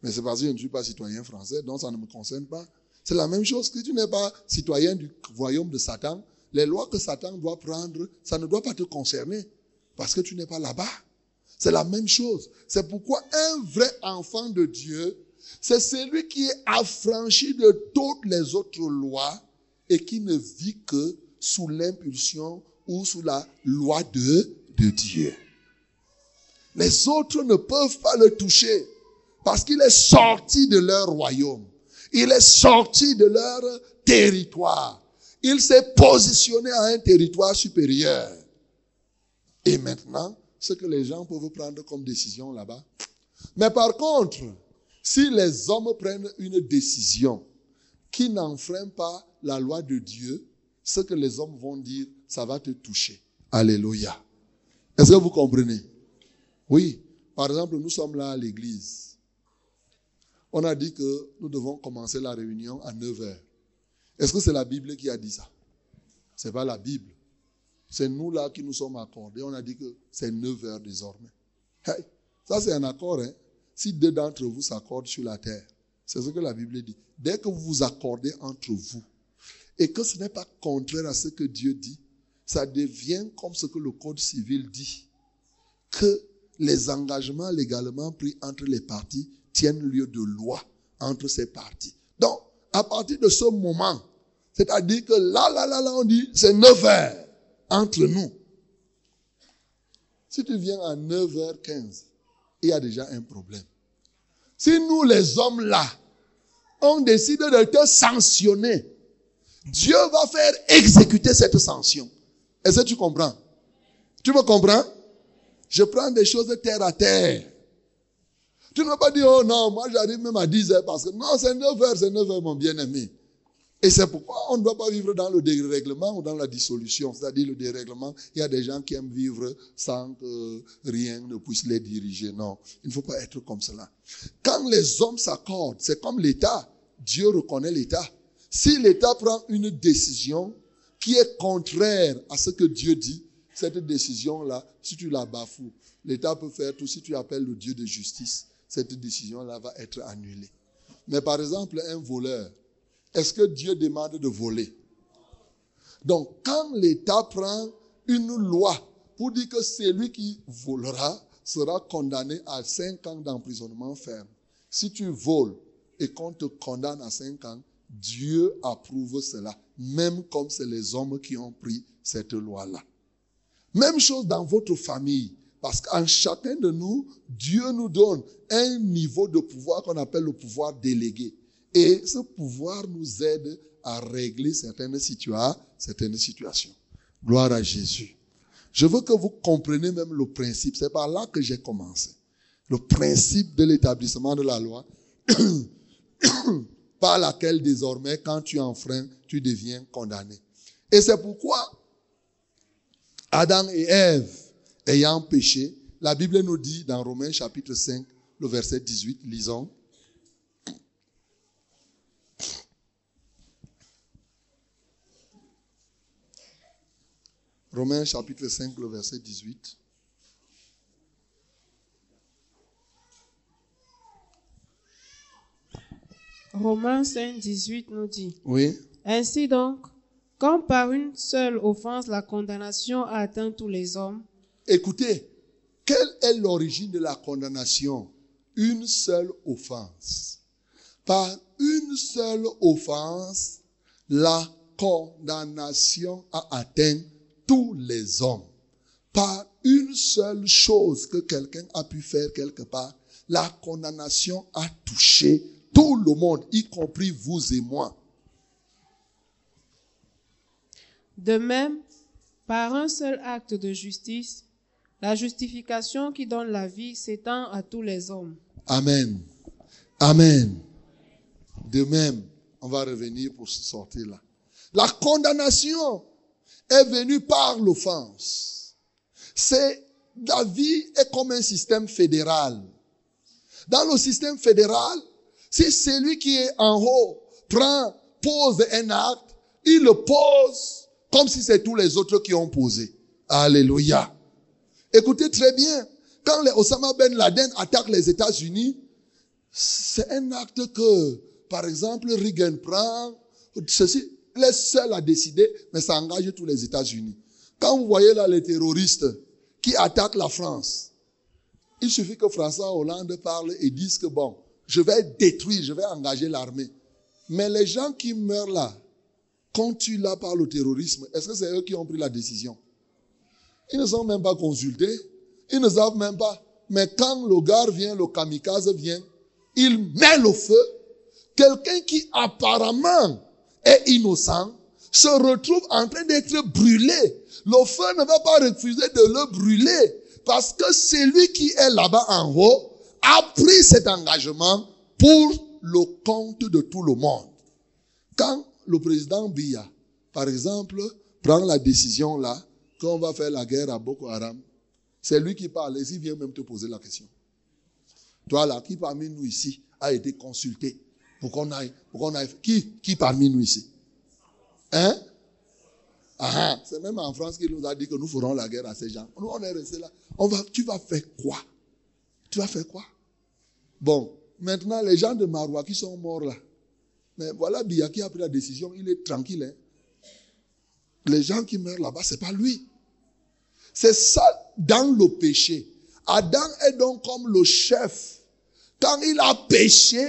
Mais c'est parce que je ne suis pas citoyen français, donc ça ne me concerne pas. C'est la même chose que tu n'es pas citoyen du royaume de Satan. Les lois que Satan doit prendre, ça ne doit pas te concerner parce que tu n'es pas là-bas. C'est la même chose. C'est pourquoi un vrai enfant de Dieu c'est celui qui est affranchi de toutes les autres lois et qui ne vit que sous l'impulsion ou sous la loi de, de Dieu. Les autres ne peuvent pas le toucher parce qu'il est sorti de leur royaume. Il est sorti de leur territoire. Il s'est positionné à un territoire supérieur. Et maintenant, ce que les gens peuvent prendre comme décision là-bas. Mais par contre, si les hommes prennent une décision qui n'enfreint pas la loi de Dieu, ce que les hommes vont dire, ça va te toucher. Alléluia. Est-ce que vous comprenez? Oui. Par exemple, nous sommes là à l'église. On a dit que nous devons commencer la réunion à 9 heures. Est-ce que c'est la Bible qui a dit ça? Ce n'est pas la Bible. C'est nous là qui nous sommes accordés. On a dit que c'est 9 heures désormais. ça, c'est un accord. Hein? Si deux d'entre vous s'accordent sur la terre, c'est ce que la Bible dit. Dès que vous vous accordez entre vous, et que ce n'est pas contraire à ce que Dieu dit, ça devient comme ce que le Code civil dit, que les engagements légalement pris entre les parties tiennent lieu de loi entre ces parties. Donc, à partir de ce moment, c'est-à-dire que là, là, là, là, on dit, c'est 9 heures entre nous. Si tu viens à 9h15, il y a déjà un problème. Si nous, les hommes là, on décide de te sanctionner, Dieu va faire exécuter cette sanction. Est-ce que tu comprends? Tu me comprends? Je prends des choses de terre à terre. Tu ne vas pas dire, oh non, moi j'arrive même à 10 heures parce que non, c'est 9 heures, c'est 9 heures, mon bien-aimé. Et c'est pourquoi on ne doit pas vivre dans le dérèglement ou dans la dissolution. C'est-à-dire le dérèglement, il y a des gens qui aiment vivre sans que rien ne puisse les diriger. Non, il ne faut pas être comme cela. Quand les hommes s'accordent, c'est comme l'État. Dieu reconnaît l'État. Si l'État prend une décision qui est contraire à ce que Dieu dit, cette décision-là, si tu la bafoues, l'État peut faire tout. Si tu appelles le Dieu de justice, cette décision-là va être annulée. Mais par exemple, un voleur, est-ce que Dieu demande de voler? Donc, quand l'État prend une loi pour dire que celui qui volera sera condamné à 5 ans d'emprisonnement ferme, si tu voles et qu'on te condamne à 5 ans, Dieu approuve cela, même comme c'est les hommes qui ont pris cette loi-là. Même chose dans votre famille, parce qu'en chacun de nous, Dieu nous donne un niveau de pouvoir qu'on appelle le pouvoir délégué. Et ce pouvoir nous aide à régler certaines, situations. Gloire à Jésus. Je veux que vous compreniez même le principe. C'est par là que j'ai commencé. Le principe de l'établissement de la loi, par laquelle désormais, quand tu enfreins, tu deviens condamné. Et c'est pourquoi Adam et Ève, ayant péché, la Bible nous dit dans Romains chapitre 5, le verset 18, lisons. Romains chapitre 5, le verset 18. Romains 5, 18 nous dit. Oui. Ainsi donc, comme par une seule offense la condamnation a atteint tous les hommes. Écoutez, quelle est l'origine de la condamnation? Une seule offense. Par une seule offense, la condamnation a atteint tous les hommes. Par une seule chose que quelqu'un a pu faire quelque part, la condamnation a touché tout le monde, y compris vous et moi. De même, par un seul acte de justice, la justification qui donne la vie s'étend à tous les hommes. Amen. Amen. De même, on va revenir pour sortir là. La condamnation est venu par l'offense. C'est, la vie est comme un système fédéral. Dans le système fédéral, si celui qui est en haut prend, pose un acte, il le pose comme si c'est tous les autres qui ont posé. Alléluia. Écoutez très bien. Quand les Osama Ben Laden attaque les États-Unis, c'est un acte que, par exemple, Reagan prend, ceci, les seuls à décider, mais ça engage tous les États-Unis. Quand vous voyez là les terroristes qui attaquent la France, il suffit que François Hollande parle et dise que bon, je vais détruire, je vais engager l'armée. Mais les gens qui meurent là, quand tu là par le terrorisme, est-ce que c'est eux qui ont pris la décision? Ils ne sont même pas consultés. Ils ne savent même pas. Mais quand le gars vient, le kamikaze vient, il met le feu. Quelqu'un qui apparemment est innocent se retrouve en train d'être brûlé. Le feu ne va pas refuser de le brûler parce que celui qui est là-bas en haut a pris cet engagement pour le compte de tout le monde. Quand le président Biya, par exemple, prend la décision là, qu'on va faire la guerre à Boko Haram, c'est lui qui parle et il vient même te poser la question. Toi là, qui parmi nous ici a été consulté pour qu'on aille, pour qu'on aille, qui, qui parmi nous ici? Hein? Ah, ah, c'est même en France qu'il nous a dit que nous ferons la guerre à ces gens. Nous, on est resté là. On va, tu vas faire quoi? Tu vas faire quoi? Bon, maintenant, les gens de Maroua qui sont morts là. Mais voilà Bia qui a pris la décision, il est tranquille. Hein? Les gens qui meurent là-bas, c'est pas lui. C'est ça dans le péché. Adam est donc comme le chef. Quand il a péché,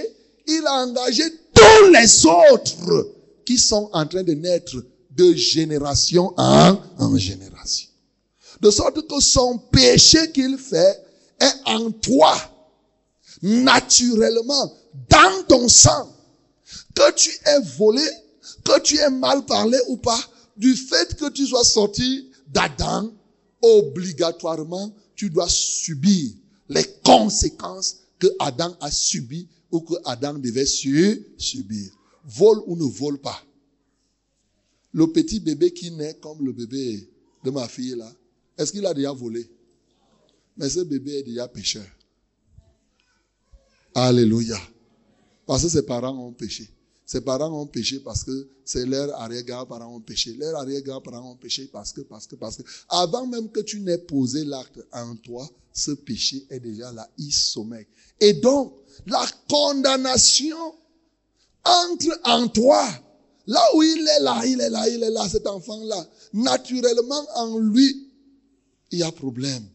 il a engagé tous les autres qui sont en train de naître de génération en, en génération. De sorte que son péché qu'il fait est en toi, naturellement, dans ton sang. Que tu aies volé, que tu aies mal parlé ou pas, du fait que tu sois sorti d'Adam, obligatoirement, tu dois subir les conséquences que Adam a subies ou que Adam devait subir. Vole ou ne vole pas. Le petit bébé qui naît comme le bébé de ma fille là, est-ce qu'il a déjà volé? Mais ce bébé est déjà pécheur. Alléluia. Parce que ses parents ont péché. Ses parents ont péché parce que c'est leur arrière-grand-parents ont péché. Leurs arrière-grand-parents ont péché parce que, parce que, parce que. Avant même que tu n'aies posé l'acte en toi, ce péché est déjà là, il sommeille. Et donc, la condamnation entre en toi Là où il est là, il est là, il est là, cet enfant-là. Naturellement, en lui, il y a problème.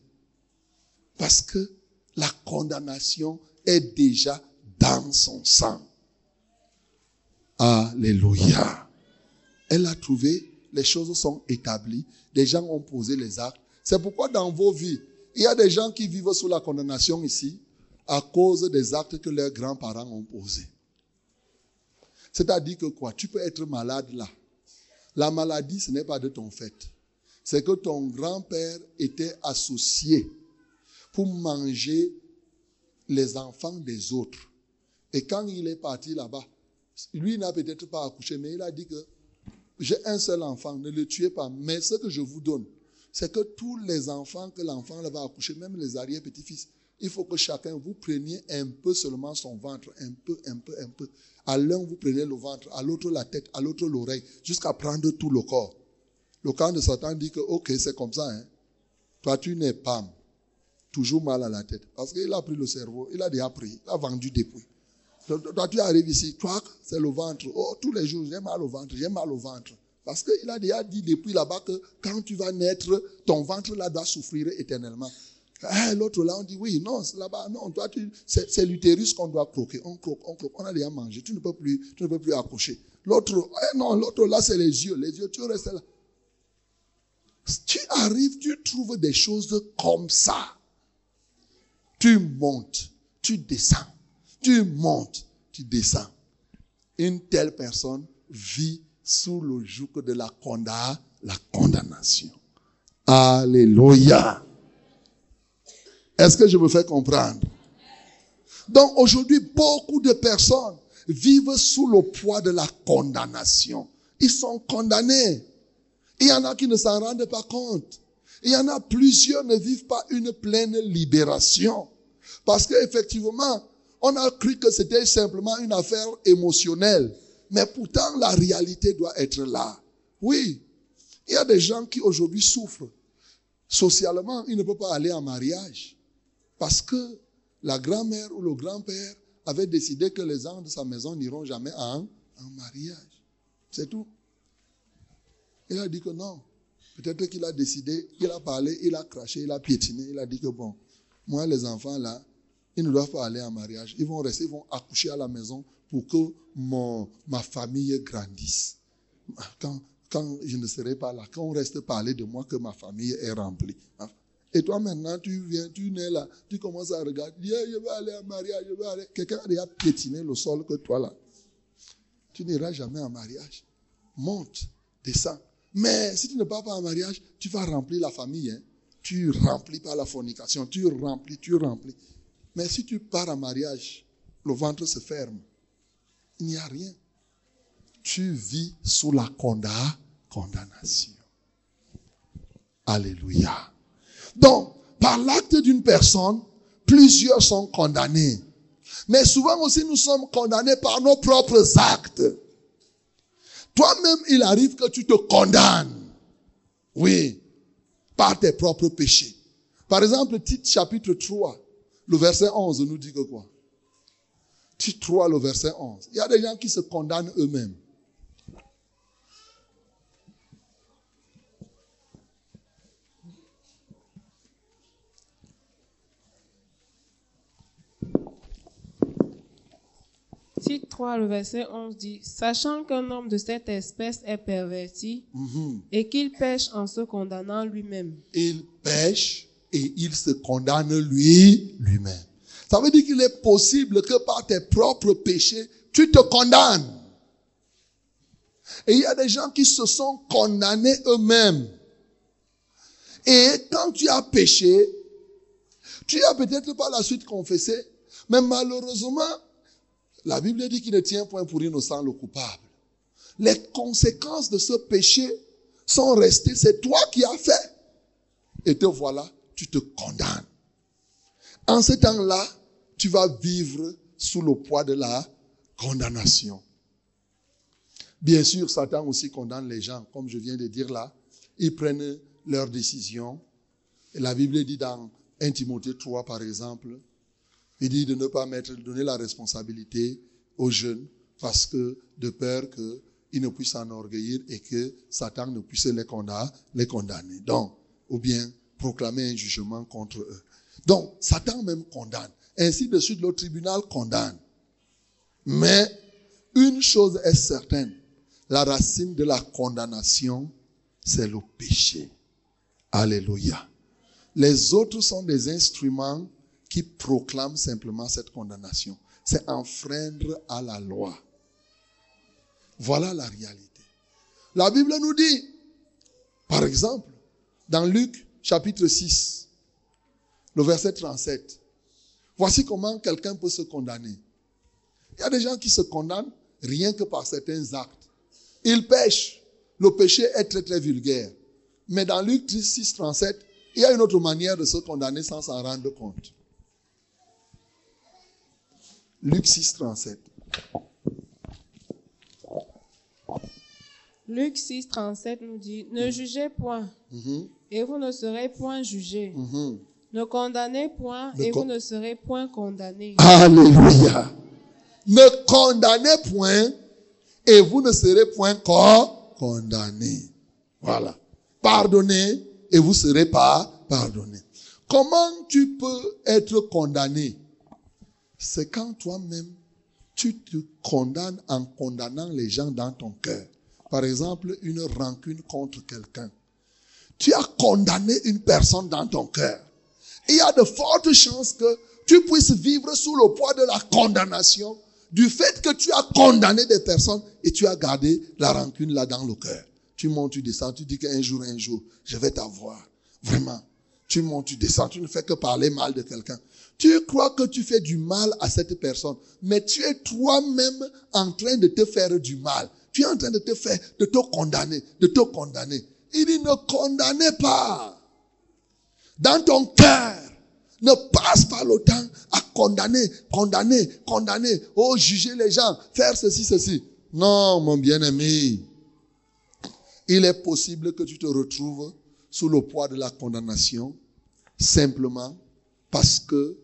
Parce que la condamnation est déjà dans son sang. Alléluia. Elle a trouvé, les choses sont établies, des gens ont posé les actes. C'est pourquoi dans vos vies, il y a des gens qui vivent sous la condamnation ici à cause des actes que leurs grands-parents ont posés. C'est-à-dire que quoi? Tu peux être malade là. La maladie, ce n'est pas de ton fait. C'est que ton grand-père était associé pour manger les enfants des autres. Et quand il est parti là-bas, lui n'a peut-être pas accouché, mais il a dit que j'ai un seul enfant, ne le tuez pas. Mais ce que je vous donne, c'est que tous les enfants que l'enfant va accoucher, même les arrière-petits-fils, il faut que chacun vous preniez un peu seulement son ventre, un peu, un peu, un peu. À l'un, vous prenez le ventre, à l'autre la tête, à l'autre l'oreille, jusqu'à prendre tout le corps. Le camp de Satan dit que, ok, c'est comme ça, hein. Toi, tu n'es pas toujours mal à la tête. Parce qu'il a pris le cerveau, il a déjà pris, il a vendu depuis. Toi, tu arrives ici, toi, c'est le ventre. Oh, tous les jours, j'ai mal au ventre, j'ai mal au ventre. Parce qu'il a déjà dit depuis là-bas que quand tu vas naître, ton ventre là doit souffrir éternellement. Ah, l'autre là, on dit oui, non, là-bas, non, c'est l'utérus qu'on doit croquer. On croque, on croque, on a déjà mangé, tu ne peux plus, tu ne peux plus accrocher. L'autre, eh, non, l'autre là, c'est les yeux, les yeux, tu restes là. Tu arrives, tu trouves des choses comme ça. Tu montes, tu descends, tu montes, tu descends. Une telle personne vit sous le joug de la, condamnation. Alléluia. Est-ce que je me fais comprendre? Donc aujourd'hui, beaucoup de personnes vivent sous le poids de la condamnation. Ils sont condamnés. Il y en a qui ne s'en rendent pas compte. Il y en a plusieurs ne vivent pas une pleine libération. Parce qu'effectivement, on a cru que c'était simplement une affaire émotionnelle. Mais pourtant, la réalité doit être là. Oui, il y a des gens qui aujourd'hui souffrent. Socialement, ils ne peuvent pas aller en mariage. Parce que la grand-mère ou le grand-père avait décidé que les gens de sa maison n'iront jamais en, en mariage. C'est tout. Il a dit que non. Peut-être qu'il a décidé, il a parlé, il a craché, il a piétiné, il a dit que bon, moi les enfants là, ils ne doivent pas aller en mariage. Ils vont rester, ils vont accoucher à la maison pour que ma famille grandisse. Quand, je ne serai pas là, quand on reste parler de moi, que ma famille est remplie. Et toi maintenant, tu viens, tu nais là, tu commences à regarder, je vais aller en mariage, je vais aller. Quelqu'un a déjà piétiné le sol que toi là. Tu n'iras jamais en mariage. Monte, descends. Mais si tu ne pars pas en mariage, tu vas remplir la famille. Hein. tu remplis par la fornication, tu remplis, tu remplis. Mais si tu pars en mariage, le ventre se ferme. Il n'y a rien. Tu vis sous la condamnation. Alléluia. Donc, par l'acte d'une personne, plusieurs sont condamnés. Mais souvent aussi, nous sommes condamnés par nos propres actes. Toi-même, il arrive que tu te condamnes. Oui, par tes propres péchés. Par exemple, titre chapitre 3, le verset 11 nous dit que quoi? Titre 3, le verset 11. Il y a des gens qui se condamnent eux-mêmes. Titre 3, le verset 11 dit, Sachant qu'un homme de cette espèce est perverti Mhm. et qu'il pêche en se condamnant lui-même. Il pêche et il se condamne lui, lui-même. Ça veut dire qu'il est possible que par tes propres péchés, tu te condamnes. Et il y a des gens qui se sont condamnés eux-mêmes. Et quand tu as péché, tu as peut-être par la suite confessé, mais malheureusement, la Bible dit qu'il ne tient point pour innocent le coupable. Les conséquences de ce péché sont restées, c'est toi qui as fait. Et te voilà, tu te condamnes. En ce temps-là, tu vas vivre sous le poids de la condamnation. Bien sûr, Satan aussi condamne les gens, comme je viens de dire là. Ils prennent leurs décisions. Et la Bible dit dans 1 Timothée 3, par exemple, il dit de ne pas mettre, donner la responsabilité aux jeunes parce que de peur qu'ils ne puissent s'enorgueillir et que Satan ne puisse les condamner, les condamner. Donc, ou bien proclamer un jugement contre eux. Donc, Satan même condamne. Ainsi de suite, le tribunal condamne. Mais une chose est certaine, la racine de la condamnation, c'est le péché. Alléluia. Les autres sont des instruments qui proclament simplement cette condamnation. C'est enfreindre à la loi. Voilà la réalité. La Bible nous dit, par exemple, dans Luc chapitre 6, le verset 37, voici comment quelqu'un peut se condamner. Il y a des gens qui se condamnent rien que par certains actes. Ils pêchent. Le péché est très très vulgaire. Mais dans Luc 6, 37, il y a une autre manière de se condamner sans s'en rendre compte. Luc 6, 37. Luc 6, 37 nous dit, Ne jugez point, Mhm, et vous ne serez point jugés. mhm. Ne condamnez point, et vous ne serez point condamnés. Alléluia. Ne condamnez point et vous ne serez point co- condamnés. Voilà. Pardonnez et vous serez pas pardonnés. Comment tu peux être condamné? C'est quand toi-même tu te condamnes en condamnant les gens dans ton cœur. Par exemple, une rancune contre quelqu'un. Tu as condamné une personne dans ton cœur. Il y a de fortes chances que tu puisses vivre sous le poids de la condamnation du fait que tu as condamné des personnes et tu as gardé la rancune là dans le cœur. Tu montes, tu descends, tu dis qu'un jour, un jour, je vais t'avoir. Vraiment. Tu montes, tu descends, tu ne fais que parler mal de quelqu'un. Tu crois que tu fais du mal à cette personne, mais tu es toi-même en train de te faire du mal. Tu es en train de te faire, de te condamner, de te condamner. Il dit ne condamnez pas dans ton cœur. Ne passe pas le temps à condamner, condamner, condamner, oh, juger les gens, faire ceci, ceci. Non, mon bien-aimé. Il est possible que tu te retrouves sous le poids de la condamnation simplement parce que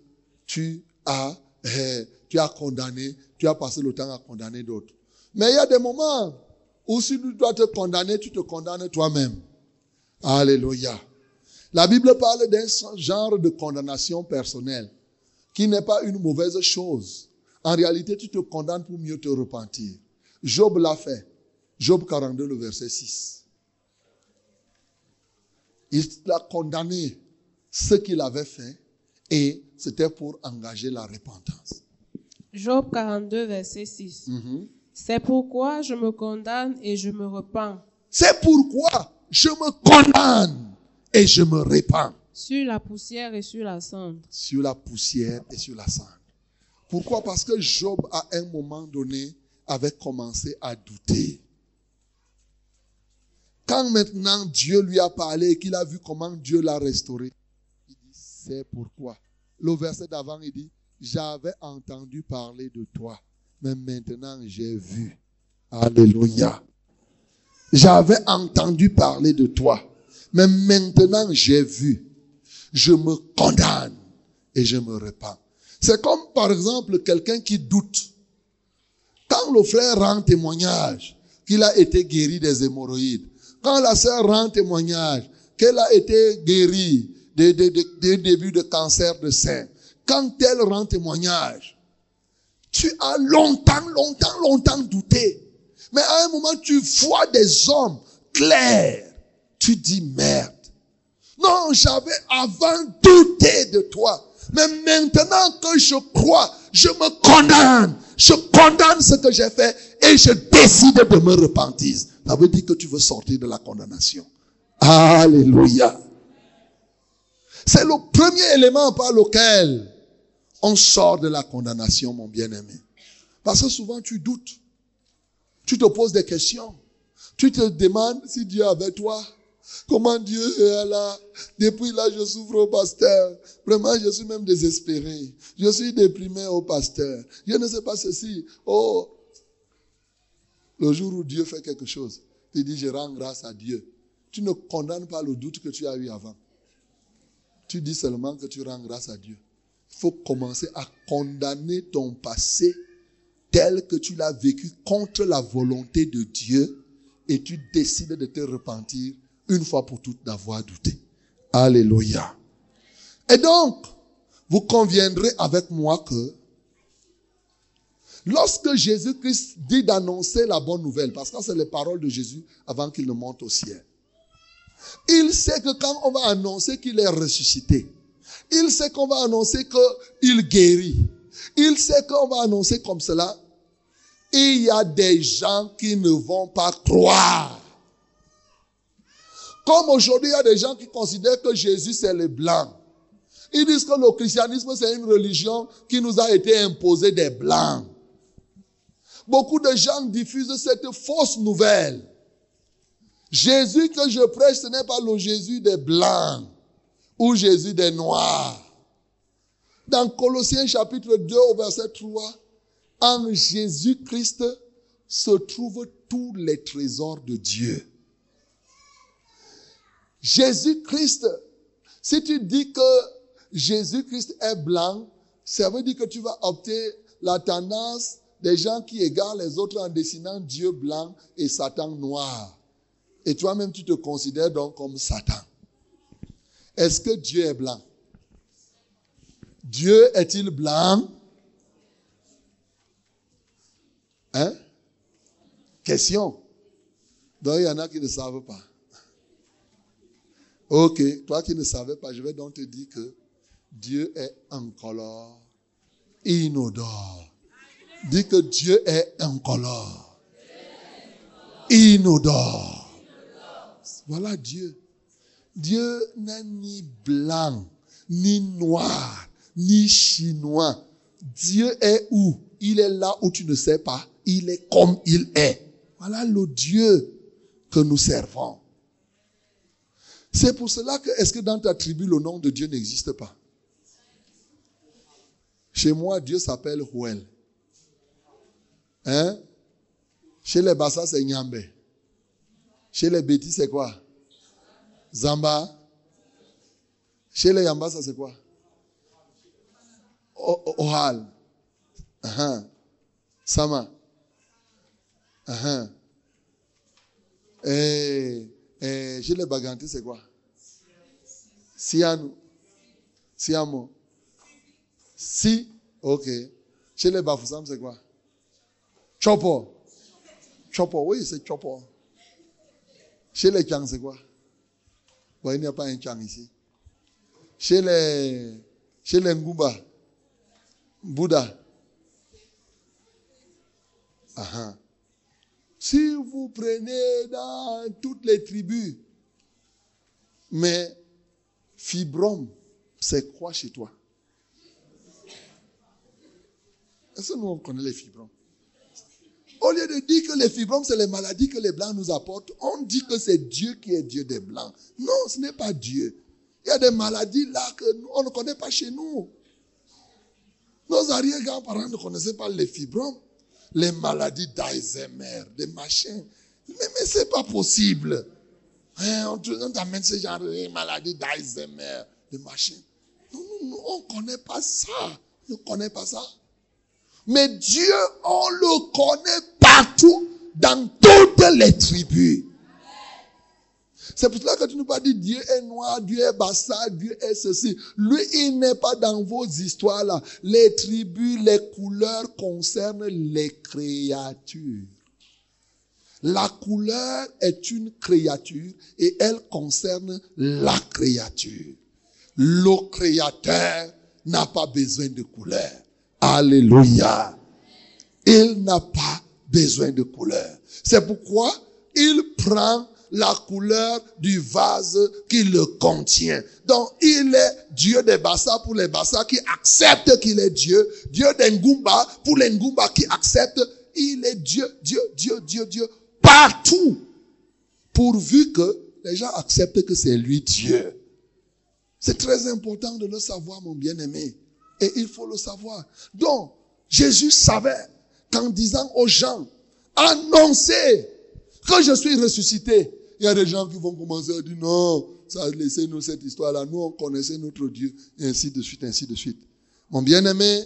tu as, eh, tu as condamné, tu as passé le temps à condamner d'autres. Mais il y a des moments où si tu dois te condamner, tu te condamnes toi-même. Alléluia. La Bible parle d'un genre de condamnation personnelle qui n'est pas une mauvaise chose. En réalité, tu te condamnes pour mieux te repentir. Job l'a fait. Job 42, le verset 6. Il a condamné ce qu'il avait fait et c'était pour engager la repentance. Job 42, verset 6. Mhm. C'est pourquoi je me condamne et je me repens. C'est pourquoi je me condamne et je me répands. sur la poussière et sur la cendre. sur la poussière et sur la cendre. Pourquoi? Parce que Job, à un moment donné, avait commencé à douter. Quand maintenant Dieu lui a parlé et qu'il a vu comment Dieu l'a restauré, il dit, c'est pourquoi? Le verset d'avant, il dit, j'avais entendu parler de toi, mais maintenant j'ai vu. Alléluia. J'avais entendu parler de toi, mais maintenant j'ai vu. Je me condamne et je me repens. C'est comme par exemple quelqu'un qui doute. Quand le frère rend témoignage qu'il a été guéri des hémorroïdes, quand la sœur rend témoignage qu'elle a été guérie des des- débuts de cancer de sein, quand elle rend témoignage, tu as longtemps, longtemps, longtemps douté. Mais à un moment, tu vois des hommes clairs. Tu dis merde. Non, j'avais avant douté de toi. Mais maintenant que je crois, je me condamne. Je condamne ce que j'ai fait et je décide de me repentir. Ça veut dire que tu veux sortir de la condamnation. Alléluia. C'est le premier élément par lequel on sort de la condamnation, mon bien-aimé. Parce que souvent tu doutes. Tu te poses des questions. Tu te demandes si Dieu est avec toi. Comment Dieu est là? Depuis là, je souffre au pasteur. Vraiment, je suis même désespéré. Je suis déprimé au pasteur. Je ne sais pas ceci. Oh, le jour où Dieu fait quelque chose, tu dis, je rends grâce à Dieu. Tu ne condamnes pas le doute que tu as eu avant. Tu dis seulement que tu rends grâce à Dieu. Faut commencer à condamner ton passé tel que tu l'as vécu contre la volonté de Dieu et tu décides de te repentir une fois pour toutes d'avoir douté. Alléluia. Et donc, vous conviendrez avec moi que lorsque Jésus-Christ dit d'annoncer la bonne nouvelle, parce que c'est les paroles de Jésus avant qu'il ne monte au ciel, il sait que quand on va annoncer qu'il est ressuscité, il sait qu'on va annoncer qu'il guérit, il sait qu'on va annoncer comme cela, il y a des gens qui ne vont pas croire. Comme aujourd'hui, il y a des gens qui considèrent que Jésus, c'est les blancs. Ils disent que le christianisme, c'est une religion qui nous a été imposée des blancs. Beaucoup de gens diffusent cette fausse nouvelle. Jésus que je prêche, ce n'est pas le Jésus des blancs ou Jésus des noirs. Dans Colossiens chapitre 2 au verset 3, en Jésus-Christ se trouvent tous les trésors de Dieu. Jésus-Christ, si tu dis que Jésus-Christ est blanc, ça veut dire que tu vas opter la tendance des gens qui égarent les autres en dessinant Dieu blanc et Satan noir. Et toi-même, tu te considères donc comme Satan. Est-ce que Dieu est blanc? Dieu est-il blanc? Hein? Question. Donc il y en a qui ne savent pas. Ok, toi qui ne savais pas, je vais donc te dire que Dieu est incolore, inodore. Dis que Dieu est incolore, inodore. Voilà Dieu. Dieu n'est ni blanc, ni noir, ni chinois. Dieu est où? Il est là où tu ne sais pas. Il est comme il est. Voilà le Dieu que nous servons. C'est pour cela que, est-ce que dans ta tribu, le nom de Dieu n'existe pas? Chez moi, Dieu s'appelle Huel. Hein? Chez les Bassa, c'est Nyambe. Chez les Bétis, c'est quoi? Zamba. Chez les Yambasa, c'est quoi? Ohal. Uh-huh. Sama. Uh-huh. Et, et chez les Bagantis, c'est quoi? Sianou. Siamo. Si. Ok. Chez les Bafoussam, c'est quoi? Chopo. Chopo, oui, c'est Chopo. Chez les Chang, c'est quoi? Bon, il n'y a pas un Chang ici. Chez les, chez les Ngumba, Bouddha. Si vous prenez dans toutes les tribus, mais Fibrome, c'est quoi chez toi? Est-ce que nous, on connaît les fibromes Au lieu de dire que les fibromes, c'est les maladies que les Blancs nous apportent, on dit que c'est Dieu qui est Dieu des Blancs. Non, ce n'est pas Dieu. Il y a des maladies là qu'on ne connaît pas chez nous. Nos arrière-grands-parents ne connaissaient pas les fibromes, les maladies d'Alzheimer, des machins. Mais, mais ce n'est pas possible. Hein, on t'amène ce genre de maladies d'Alzheimer, des machins. Non, non, on ne connaît pas ça. On ne connaît pas ça. Mais Dieu, on le connaît partout, dans toutes les tribus. C'est pour cela que tu ne pas Dieu est noir, Dieu est bassa, Dieu est ceci. Lui, il n'est pas dans vos histoires là. Les tribus, les couleurs concernent les créatures. La couleur est une créature et elle concerne la créature. Le créateur n'a pas besoin de couleur. Alléluia. Il n'a pas besoin de couleur. C'est pourquoi il prend la couleur du vase qui le contient. Donc, il est Dieu des Bassa pour les Bassa qui acceptent qu'il est Dieu. Dieu des Ngumba pour les Ngumba qui acceptent. Il est Dieu, Dieu, Dieu, Dieu, Dieu, partout. Pourvu que les gens acceptent que c'est lui Dieu. C'est très important de le savoir, mon bien-aimé. Et il faut le savoir. Donc, Jésus savait qu'en disant aux gens, annoncez que je suis ressuscité, il y a des gens qui vont commencer à dire non, ça laissez-nous cette histoire-là. Nous, on connaissait notre Dieu, et ainsi de suite, ainsi de suite. Mon bien-aimé,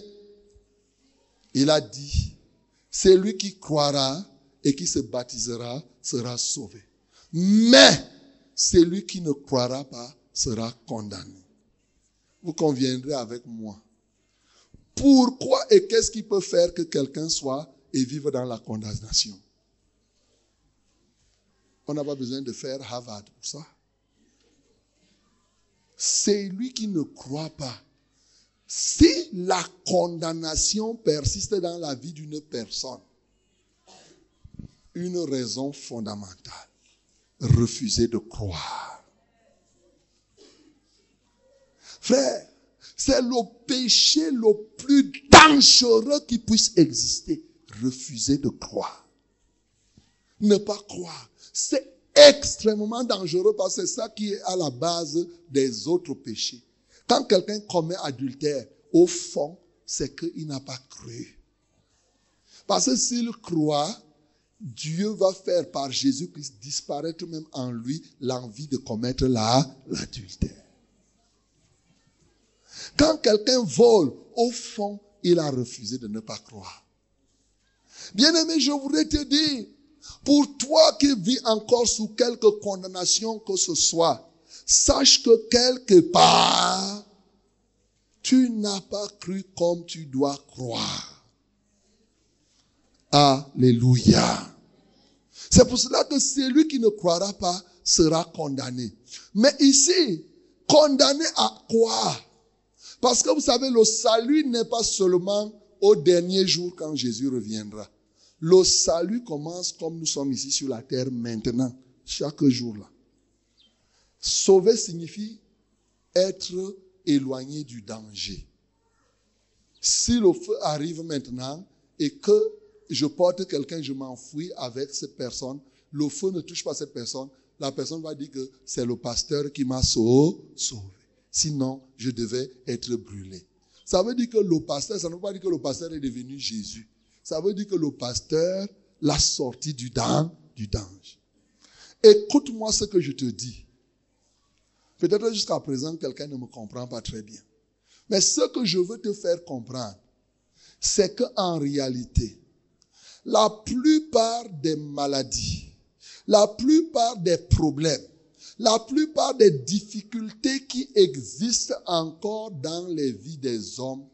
il a dit, c'est lui qui croira et qui se baptisera sera sauvé. Mais celui qui ne croira pas sera condamné. Vous conviendrez avec moi. Pourquoi et qu'est-ce qui peut faire que quelqu'un soit et vive dans la condamnation? On n'a pas besoin de faire Harvard pour ça. C'est lui qui ne croit pas. Si la condamnation persiste dans la vie d'une personne, une raison fondamentale, refuser de croire. Frère, c'est le péché le plus dangereux qui puisse exister. Refuser de croire. Ne pas croire. C'est extrêmement dangereux parce que c'est ça qui est à la base des autres péchés. Quand quelqu'un commet adultère, au fond, c'est qu'il n'a pas cru. Parce que s'il croit, Dieu va faire par Jésus-Christ disparaître même en lui l'envie de commettre l'adultère. Quand quelqu'un vole, au fond, il a refusé de ne pas croire. Bien-aimé, je voudrais te dire, pour toi qui vis encore sous quelque condamnation que ce soit, sache que quelque part, tu n'as pas cru comme tu dois croire. Alléluia. C'est pour cela que celui qui ne croira pas sera condamné. Mais ici, condamné à quoi? Parce que vous savez, le salut n'est pas seulement au dernier jour quand Jésus reviendra. Le salut commence comme nous sommes ici sur la terre maintenant, chaque jour là. Sauver signifie être éloigné du danger. Si le feu arrive maintenant et que je porte quelqu'un, je m'enfuis avec cette personne, le feu ne touche pas cette personne, la personne va dire que c'est le pasteur qui m'a sauvé. Sinon, je devais être brûlé. Ça veut dire que le pasteur, ça ne veut pas dire que le pasteur est devenu Jésus. Ça veut dire que le pasteur l'a sorti du, du danger. Écoute-moi ce que je te dis. Peut-être jusqu'à présent, quelqu'un ne me comprend pas très bien. Mais ce que je veux te faire comprendre, c'est qu'en réalité, la plupart des maladies, la plupart des problèmes, la plupart des difficultés qui existent encore dans les vies des hommes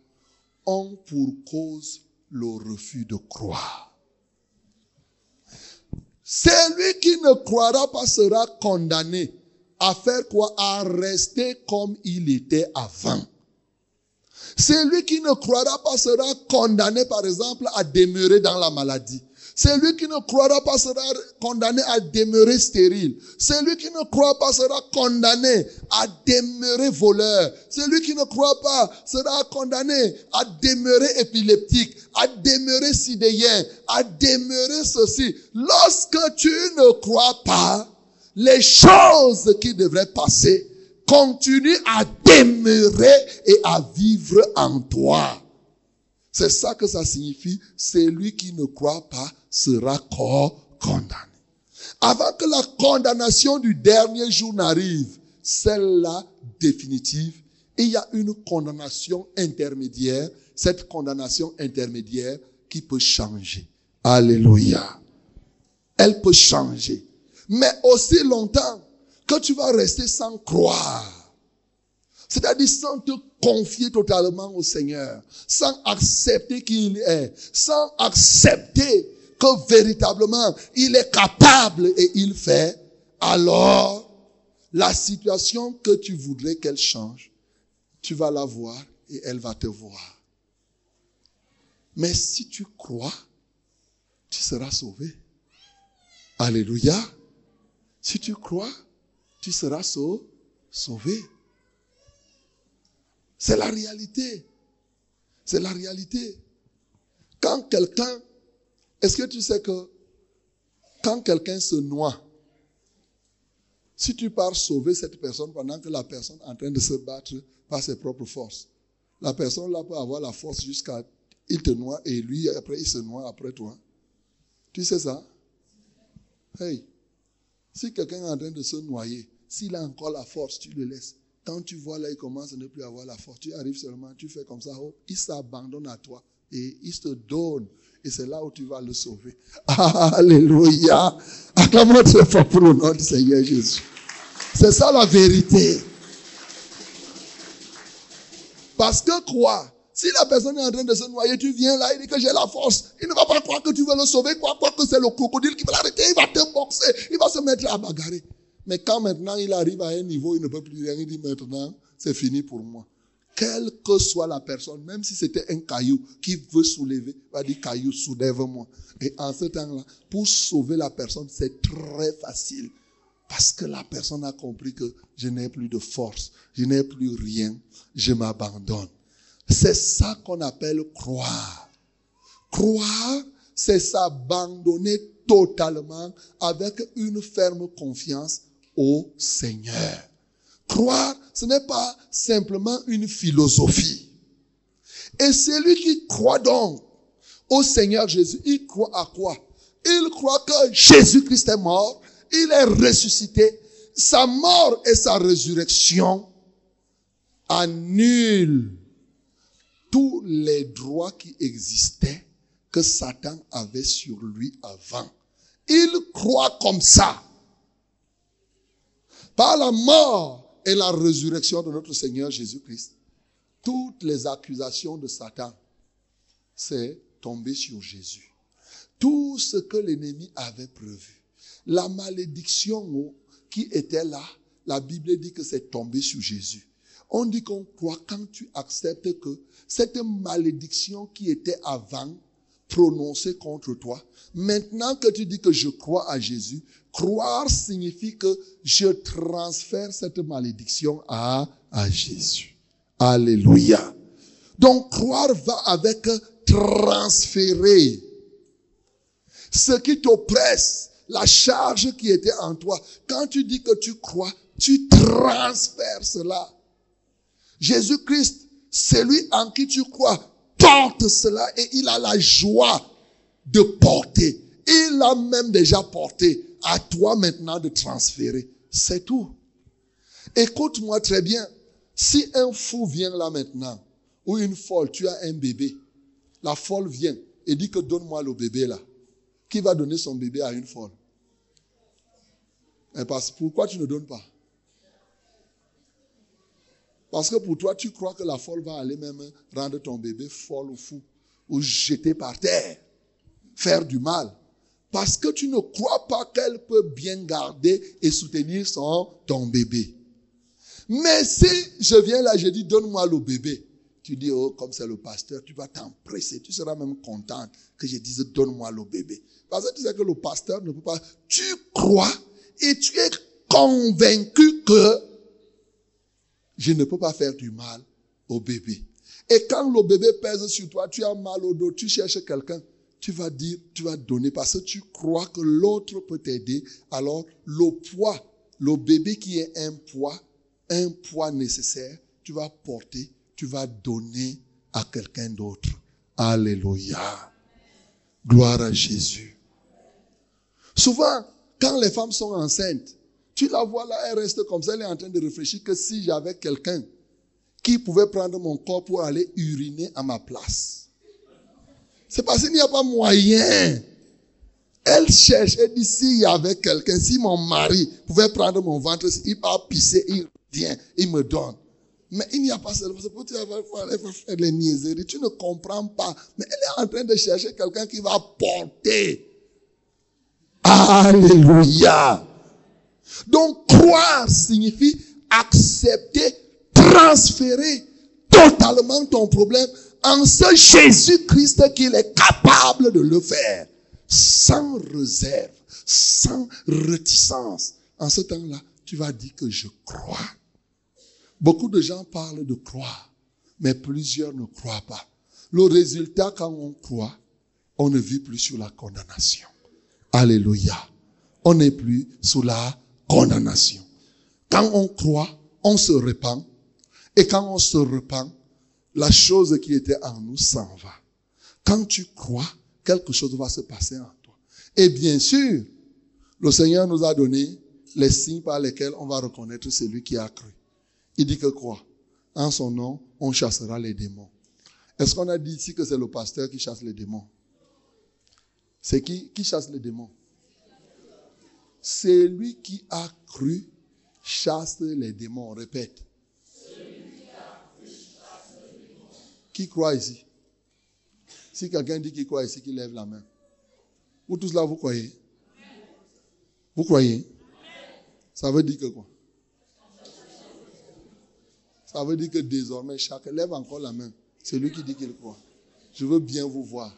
ont pour cause le refus de croire. Celui qui ne croira pas sera condamné à faire quoi? À rester comme il était avant. Celui qui ne croira pas sera condamné, par exemple, à demeurer dans la maladie. Celui qui ne croira pas sera condamné à demeurer stérile. Celui qui ne croit pas sera condamné à demeurer voleur. Celui qui ne croit pas sera condamné à demeurer épileptique, à demeurer sidéen, à demeurer ceci. Lorsque tu ne crois pas, les choses qui devraient passer continuent à demeurer et à vivre en toi. C'est ça que ça signifie. Celui qui ne croit pas sera condamné. Avant que la condamnation du dernier jour n'arrive, celle-là définitive, il y a une condamnation intermédiaire, cette condamnation intermédiaire qui peut changer. Alléluia. Elle peut changer. Mais aussi longtemps que tu vas rester sans croire, c'est-à-dire sans te confier totalement au Seigneur, sans accepter qu'il est, sans accepter que véritablement il est capable et il fait, alors la situation que tu voudrais qu'elle change, tu vas la voir et elle va te voir. Mais si tu crois, tu seras sauvé. Alléluia. Si tu crois, tu seras sauvé. C'est la réalité. C'est la réalité. Quand quelqu'un, est-ce que tu sais que quand quelqu'un se noie, si tu pars sauver cette personne pendant que la personne est en train de se battre par ses propres forces, la personne là peut avoir la force jusqu'à il te noie et lui après il se noie après toi. Tu sais ça? Hey, si quelqu'un est en train de se noyer, s'il a encore la force, tu le laisses. Quand tu vois là, il commence à ne plus avoir la force. Tu arrives seulement, tu fais comme ça, oh, il s'abandonne à toi et il te donne. Et c'est là où tu vas le sauver. Alléluia. Acclamons très fort pour le nom du Seigneur Jésus. C'est ça la vérité. Parce que quoi Si la personne est en train de se noyer, tu viens là, il dit que j'ai la force. Il ne va pas croire que tu veux le sauver, quoi, quoi que c'est le crocodile qui va l'arrêter, il va te boxer, il va se mettre à bagarrer. Mais quand maintenant il arrive à un niveau, il ne peut plus rien, il dit maintenant, c'est fini pour moi. Quelle que soit la personne, même si c'était un caillou qui veut soulever, va dire caillou, soulève-moi. Et en ce temps-là, pour sauver la personne, c'est très facile. Parce que la personne a compris que je n'ai plus de force, je n'ai plus rien, je m'abandonne. C'est ça qu'on appelle croire. Croire, c'est s'abandonner totalement avec une ferme confiance au Seigneur. Croire, ce n'est pas simplement une philosophie. Et celui qui croit donc au Seigneur Jésus, il croit à quoi? Il croit que Jésus-Christ est mort, il est ressuscité. Sa mort et sa résurrection annulent tous les droits qui existaient que Satan avait sur lui avant. Il croit comme ça. Par la mort et la résurrection de notre Seigneur Jésus-Christ, toutes les accusations de Satan, c'est tombé sur Jésus. Tout ce que l'ennemi avait prévu, la malédiction qui était là, la Bible dit que c'est tombé sur Jésus. On dit qu'on croit quand tu acceptes que cette malédiction qui était avant prononcée contre toi, maintenant que tu dis que je crois à Jésus, Croire signifie que je transfère cette malédiction à, à Jésus. Alléluia. Donc croire va avec transférer. Ce qui t'oppresse, la charge qui était en toi. Quand tu dis que tu crois, tu transfères cela. Jésus-Christ, celui en qui tu crois, porte cela et il a la joie de porter. Il l'a même déjà porté à toi maintenant de transférer. C'est tout. Écoute-moi très bien. Si un fou vient là maintenant, ou une folle, tu as un bébé, la folle vient et dit que donne-moi le bébé là. Qui va donner son bébé à une folle? Et parce, Pourquoi tu ne donnes pas? Parce que pour toi, tu crois que la folle va aller même rendre ton bébé folle ou fou, ou jeter par terre, faire du mal. Parce que tu ne crois pas qu'elle peut bien garder et soutenir son, ton bébé. Mais si je viens là, je dis, donne-moi le bébé, tu dis, oh, comme c'est le pasteur, tu vas t'empresser, tu seras même contente que je dise, donne-moi le bébé. Parce que tu sais que le pasteur ne peut pas, tu crois et tu es convaincu que je ne peux pas faire du mal au bébé. Et quand le bébé pèse sur toi, tu as mal au dos, tu cherches quelqu'un, tu vas dire, tu vas donner parce que tu crois que l'autre peut t'aider. Alors, le poids, le bébé qui est un poids, un poids nécessaire, tu vas porter, tu vas donner à quelqu'un d'autre. Alléluia. Gloire à Jésus. Souvent, quand les femmes sont enceintes, tu la vois là, elle reste comme ça, elle est en train de réfléchir que si j'avais quelqu'un qui pouvait prendre mon corps pour aller uriner à ma place. C'est parce qu'il n'y a pas moyen. Elle cherche, elle dit s'il y avait quelqu'un, si mon mari pouvait prendre mon ventre, il va pisser, il vient, il me donne. Mais il n'y a pas cela. Pour tu vas faire les niaiseries. Tu ne comprends pas. Mais elle est en train de chercher quelqu'un qui va porter. Alléluia. Donc, croire signifie accepter, transférer totalement ton problème en ce Jésus-Christ qu'il est capable de le faire. Sans réserve, sans réticence. En ce temps-là, tu vas dire que je crois. Beaucoup de gens parlent de croire, mais plusieurs ne croient pas. Le résultat, quand on croit, on ne vit plus sur la condamnation. Alléluia. On n'est plus sous la condamnation. Quand on croit, on se répand. Et quand on se répand, la chose qui était en nous s'en va. Quand tu crois, quelque chose va se passer en toi. Et bien sûr, le Seigneur nous a donné les signes par lesquels on va reconnaître celui qui a cru. Il dit que quoi? En son nom, on chassera les démons. Est-ce qu'on a dit ici que c'est le pasteur qui chasse les démons? C'est qui qui chasse les démons? C'est lui qui a cru chasse les démons. répète. Qui croit ici? Si quelqu'un dit qu'il croit ici, qu'il lève la main. Vous tous là, vous croyez? Vous croyez? Ça veut dire que quoi? Ça veut dire que désormais, chacun lève encore la main. C'est lui qui dit qu'il croit. Je veux bien vous voir.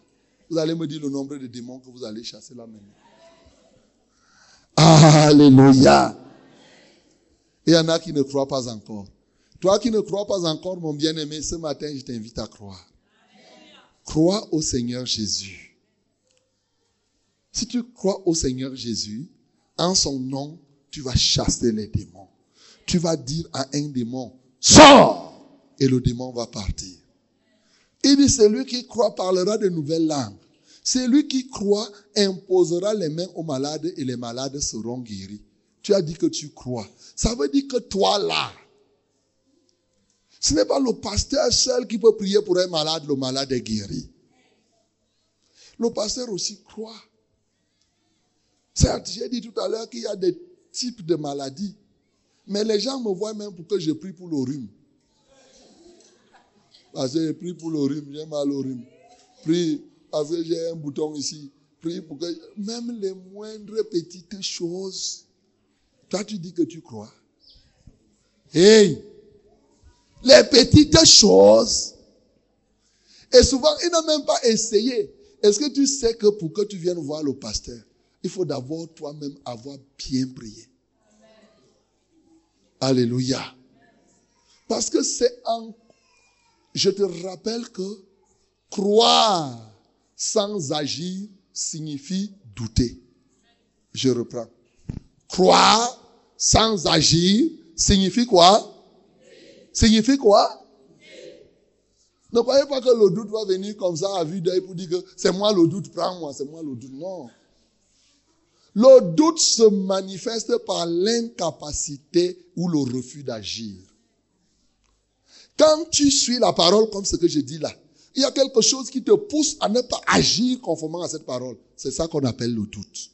Vous allez me dire le nombre de démons que vous allez chasser là maintenant. Alléluia. Il y en a qui ne croient pas encore. Toi qui ne crois pas encore, mon bien-aimé, ce matin, je t'invite à croire. Crois au Seigneur Jésus. Si tu crois au Seigneur Jésus, en son nom, tu vas chasser les démons. Tu vas dire à un démon, sors! Et le démon va partir. Il dit, celui qui croit parlera de nouvelles langues. Celui qui croit imposera les mains aux malades et les malades seront guéris. Tu as dit que tu crois. Ça veut dire que toi là, ce n'est pas le pasteur seul qui peut prier pour un malade, le malade est guéri. Le pasteur aussi croit. Certes, j'ai dit tout à l'heure qu'il y a des types de maladies, mais les gens me voient même pour que je prie pour le rhume. Parce que je prie pour le rhume, j'ai mal au rhume. Prie parce que j'ai un bouton ici. Prie pour que. Même les moindres petites choses. Toi, tu dis que tu crois. Hey! les petites choses. Et souvent, ils n'ont même pas essayé. Est-ce que tu sais que pour que tu viennes voir le pasteur, il faut d'abord toi-même avoir bien prié? Alléluia. Parce que c'est en... Je te rappelle que croire sans agir signifie douter. Je reprends. Croire sans agir signifie quoi? Signifie quoi? Ne croyez pas que le doute va venir comme ça à vue d'œil pour dire que c'est moi le doute, prends-moi, c'est moi le doute. Non. Le doute se manifeste par l'incapacité ou le refus d'agir. Quand tu suis la parole comme ce que je dis là, il y a quelque chose qui te pousse à ne pas agir conformément à cette parole. C'est ça qu'on appelle le doute.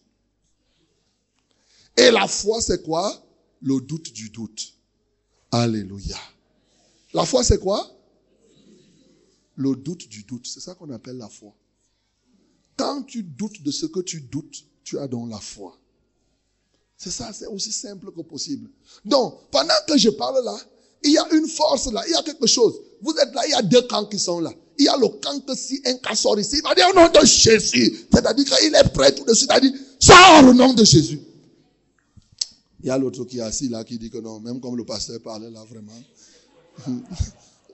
Et la foi, c'est quoi? Le doute du doute. Alléluia. La foi, c'est quoi? Le doute du doute. C'est ça qu'on appelle la foi. Quand tu doutes de ce que tu doutes, tu as donc la foi. C'est ça, c'est aussi simple que possible. Donc, pendant que je parle là, il y a une force là, il y a quelque chose. vous êtes là, il y a deux camps qui sont là. Il y a le camp que si un cas sort ici, il va dire au nom de Jésus. C'est-à-dire qu'il est prêt tout de suite à dire, sors au nom de Jésus. Il y a l'autre qui est assis là qui dit que non, même comme le pasteur parlait là vraiment.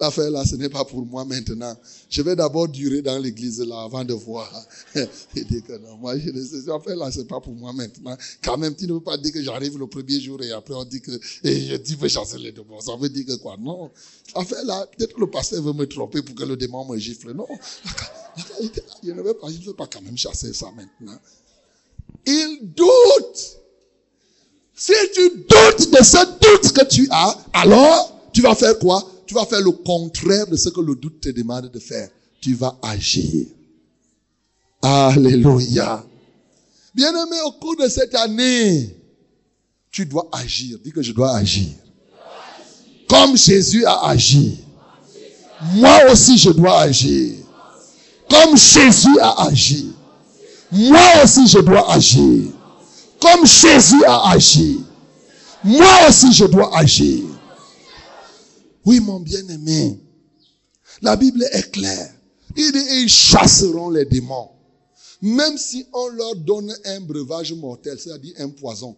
L'affaire là, ce n'est pas pour moi maintenant. Je vais d'abord durer dans l'église là avant de voir. Il dit que non, moi, je ne sais, l'affaire là, c'est pas pour moi maintenant. Quand même, tu ne veux pas dire que j'arrive le premier jour et après on dit que, et je dis, veux chasser les démons. Ça veut dire que quoi? Non. L'affaire là, peut-être le pasteur veut me tromper pour que le démon me gifle. Non. Je ne veux pas, je ne veux pas quand même chasser ça maintenant. Il doute. Si tu doutes de ce doute que tu as, alors, tu vas faire quoi? Tu vas faire le contraire de ce que le doute te demande de faire. Tu vas agir. Alléluia. Bien-aimé, au cours de cette année, tu dois agir. Dis que je dois agir. Comme Jésus a agi. Moi aussi, je dois agir. Comme Jésus a agi. Moi aussi, je dois agir. Comme Jésus a agi. Moi aussi, je dois agir. Oui, mon bien-aimé. La Bible est claire. Il dit, ils chasseront les démons. Même si on leur donne un breuvage mortel, c'est-à-dire un poison,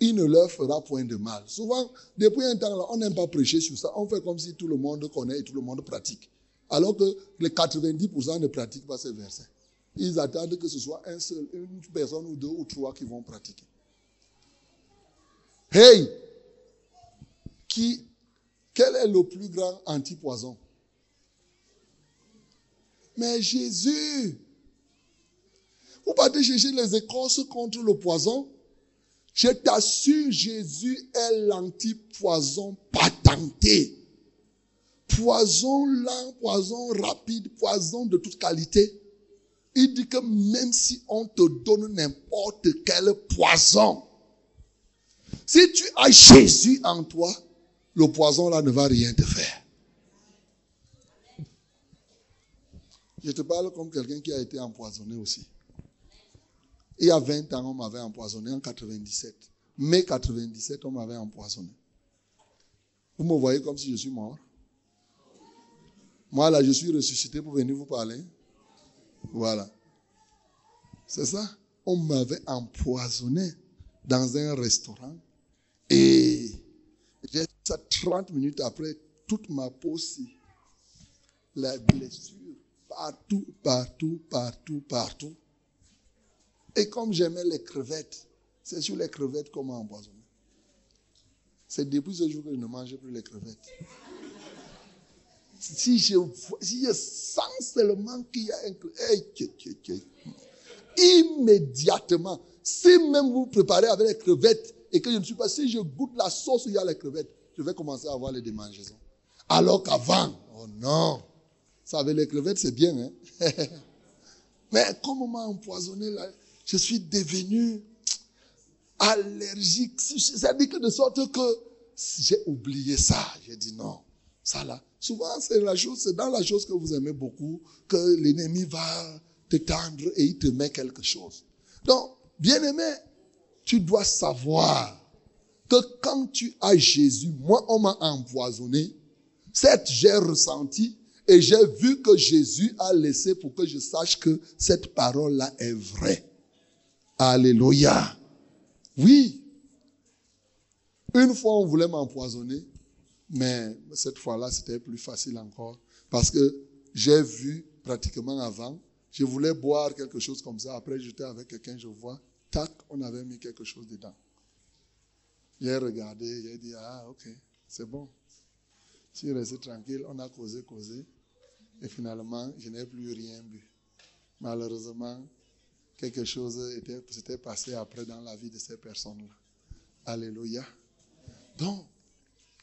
il ne leur fera point de mal. Souvent, depuis un temps, on n'aime pas prêcher sur ça. On fait comme si tout le monde connaît et tout le monde pratique. Alors que les 90% ne pratiquent pas ces versets. Ils attendent que ce soit un seul, une personne ou deux ou trois qui vont pratiquer. Hey! Qui quel est le plus grand antipoison? Mais Jésus. Vous partez chercher les écorces contre le poison? Je t'assure, Jésus est l'antipoison patenté. Poison lent, poison rapide, poison de toute qualité. Il dit que même si on te donne n'importe quel poison, si tu as Jésus en toi, le poison là ne va rien te faire. Je te parle comme quelqu'un qui a été empoisonné aussi. Il y a 20 ans, on m'avait empoisonné en 97. Mai 97, on m'avait empoisonné. Vous me voyez comme si je suis mort? Moi là, je suis ressuscité pour venir vous parler. Voilà. C'est ça? On m'avait empoisonné dans un restaurant. Et j'ai ça 30 minutes après, toute ma peau aussi. La blessure, partout, partout, partout, partout. Et comme j'aimais les crevettes, c'est sur les crevettes qu'on m'a empoisonné. C'est depuis ce jour que je ne mange plus les crevettes. Si je, si je sens seulement qu'il y a un crevette, immédiatement, si même vous préparez avec les crevettes et que je ne suis pas, si je goûte la sauce, il y a les crevettes, je vais commencer à avoir les démangeaisons. Alors qu'avant, oh non, ça avec les crevettes, c'est bien. Hein? Mais comme on m'a empoisonné, là, je suis devenu allergique. C'est-à-dire que de sorte que j'ai oublié ça. J'ai dit non, ça là. Souvent, c'est la chose, c'est dans la chose que vous aimez beaucoup que l'ennemi va te tendre et il te met quelque chose. Donc, bien aimé, tu dois savoir que quand tu as Jésus, moi on m'a empoisonné, certes j'ai ressenti et j'ai vu que Jésus a laissé pour que je sache que cette parole-là est vraie. Alléluia. Oui. Une fois on voulait m'empoisonner, mais cette fois-là c'était plus facile encore parce que j'ai vu pratiquement avant, je voulais boire quelque chose comme ça, après j'étais avec quelqu'un, je vois, tac, on avait mis quelque chose dedans. J'ai regardé, j'ai dit, ah, ok, c'est bon. Suis resté tranquille, on a causé, causé. Et finalement, je n'ai plus rien bu. Malheureusement, quelque chose s'était passé après dans la vie de ces personnes-là. Alléluia. Donc,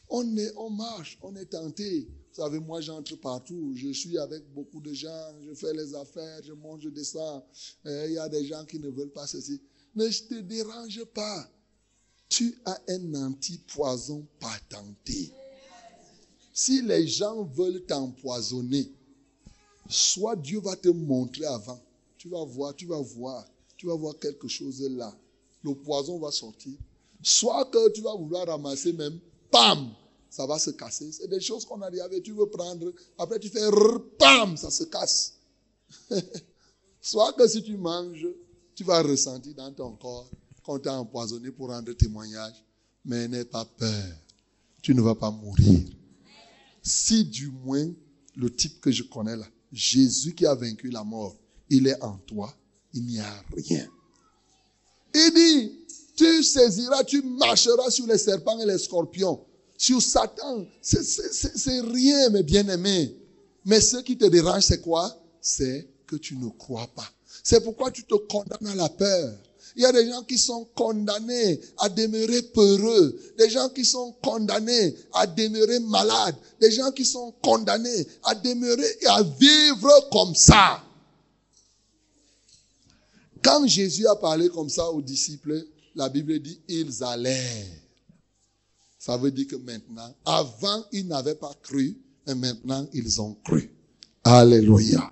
on, est, on marche, on est tenté. Vous savez, moi, j'entre partout. Je suis avec beaucoup de gens. Je fais les affaires, je monte, je descends. Il y a des gens qui ne veulent pas ceci. Ne te dérange pas tu as un antipoison patenté. Si les gens veulent t'empoisonner, soit Dieu va te montrer avant. Tu vas voir, tu vas voir, tu vas voir quelque chose là. Le poison va sortir. Soit que tu vas vouloir ramasser même, pam, ça va se casser. C'est des choses qu'on a dit, tu veux prendre, après tu fais pam, ça se casse. Soit que si tu manges, tu vas ressentir dans ton corps qu'on t'a empoisonné pour rendre témoignage, mais n'aie pas peur. Tu ne vas pas mourir. Si du moins le type que je connais là, Jésus qui a vaincu la mort, il est en toi, il n'y a rien. Il dit, tu saisiras, tu marcheras sur les serpents et les scorpions. Sur Satan, c'est rien, mes bien-aimés. Mais ce qui te dérange, c'est quoi? C'est que tu ne crois pas. C'est pourquoi tu te condamnes à la peur. Il y a des gens qui sont condamnés à demeurer peureux, des gens qui sont condamnés à demeurer malades, des gens qui sont condamnés à demeurer et à vivre comme ça. Quand Jésus a parlé comme ça aux disciples, la Bible dit ils allèrent. Ça veut dire que maintenant, avant ils n'avaient pas cru, et maintenant ils ont cru. Alléluia.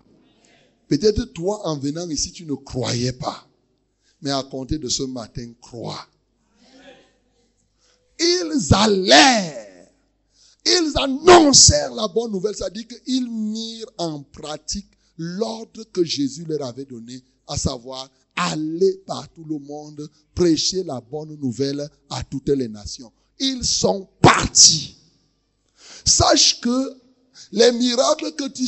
Peut-être toi en venant ici, tu ne croyais pas. Mais à compter de ce matin, crois. Ils allèrent. Ils annoncèrent la bonne nouvelle. Dit qu'ils mirent en pratique l'ordre que Jésus leur avait donné, à savoir aller par tout le monde, prêcher la bonne nouvelle à toutes les nations. Ils sont partis. Sache que les miracles que tu,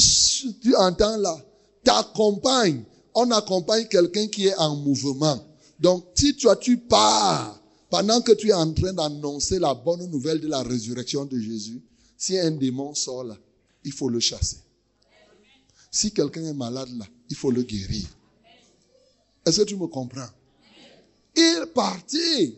tu entends là t'accompagnent. On accompagne quelqu'un qui est en mouvement. Donc, si toi, tu pars pendant que tu es en train d'annoncer la bonne nouvelle de la résurrection de Jésus, si un démon sort là, il faut le chasser. Si quelqu'un est malade là, il faut le guérir. Est-ce que tu me comprends? Ils partirent.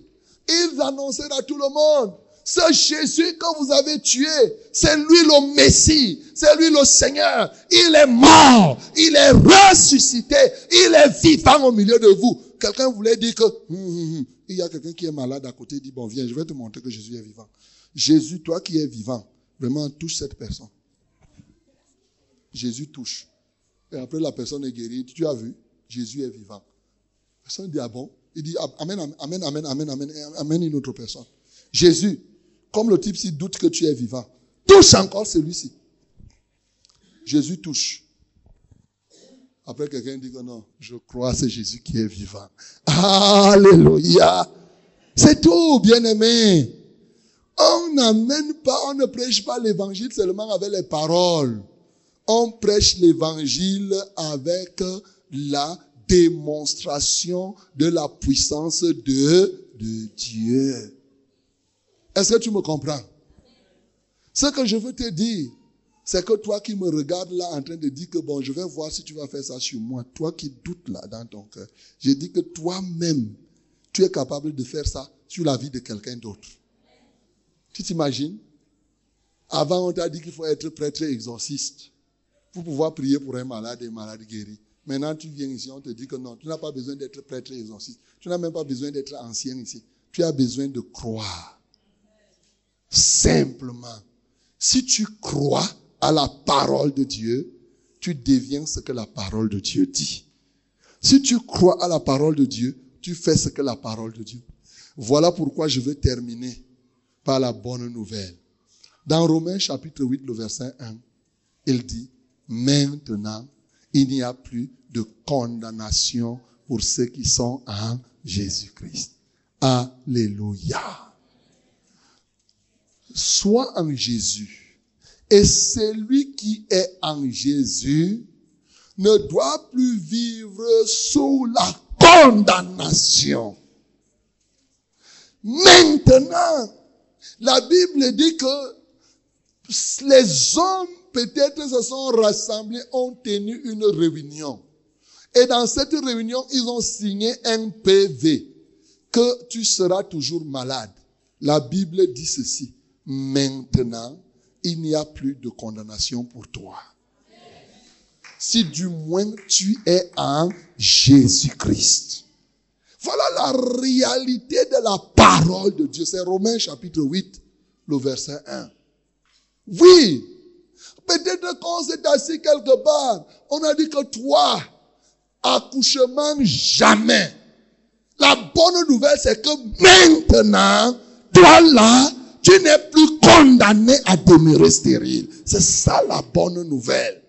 Ils annoncèrent à tout le monde. Ce Jésus que vous avez tué, c'est lui le Messie, c'est lui le Seigneur. Il est mort, il est ressuscité, il est vivant au milieu de vous. Quelqu'un voulait dire que hum, hum, hum, il y a quelqu'un qui est malade à côté, il dit bon viens, je vais te montrer que Jésus est vivant. Jésus, toi qui es vivant, vraiment touche cette personne. Jésus touche. Et après la personne est guérie, tu as vu, Jésus est vivant. Personne dit, ah bon? Il dit, amen, amen, amen, amen, amen, amen une autre personne. Jésus, comme le type ci doute que tu es vivant, touche encore celui-ci. Jésus touche. Après, quelqu'un dit que non, je crois c'est Jésus qui est vivant. Alléluia. C'est tout, bien-aimé. On n'amène pas, on ne prêche pas l'évangile seulement avec les paroles. On prêche l'évangile avec la démonstration de la puissance de, de Dieu. Est-ce que tu me comprends? Ce que je veux te dire, c'est que toi qui me regardes là en train de dire que bon, je vais voir si tu vas faire ça sur moi, toi qui doutes là dans ton cœur, je dis que toi-même, tu es capable de faire ça sur la vie de quelqu'un d'autre. Tu t'imagines? Avant, on t'a dit qu'il faut être prêtre exorciste pour pouvoir prier pour un malade et un malade guéri. Maintenant, tu viens ici, on te dit que non, tu n'as pas besoin d'être prêtre exorciste. Tu n'as même pas besoin d'être ancien ici. Tu as besoin de croire. Simplement. Si tu crois à la parole de Dieu, tu deviens ce que la parole de Dieu dit. Si tu crois à la parole de Dieu, tu fais ce que la parole de Dieu. Voilà pourquoi je veux terminer par la bonne nouvelle. Dans Romains chapitre 8, le verset 1, il dit, maintenant, il n'y a plus de condamnation pour ceux qui sont en Jésus-Christ. Alléluia. Sois en Jésus. Et celui qui est en Jésus ne doit plus vivre sous la condamnation. Maintenant, la Bible dit que les hommes peut-être se sont rassemblés, ont tenu une réunion. Et dans cette réunion, ils ont signé un PV que tu seras toujours malade. La Bible dit ceci. Maintenant, il n'y a plus de condamnation pour toi. Si du moins tu es en Jésus-Christ. Voilà la réalité de la parole de Dieu. C'est Romains chapitre 8, le verset 1. Oui, Peut-être qu'on s'est assis quelque part, on a dit que toi, accouchement jamais. La bonne nouvelle, c'est que maintenant, toi là, tu n'es condamné à demeurer stérile. C'est ça la bonne nouvelle.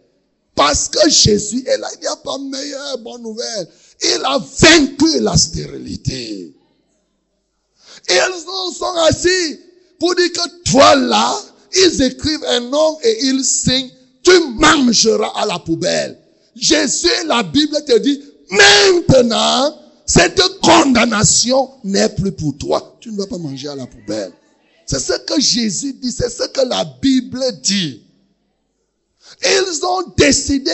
Parce que Jésus est là, il n'y a pas meilleure bonne nouvelle. Il a vaincu la stérilité. Ils sont assis pour dire que toi là, ils écrivent un nom et ils signent, tu mangeras à la poubelle. Jésus, la Bible te dit, maintenant, cette condamnation n'est plus pour toi. Tu ne vas pas manger à la poubelle. C'est ce que Jésus dit, c'est ce que la Bible dit. Ils ont décidé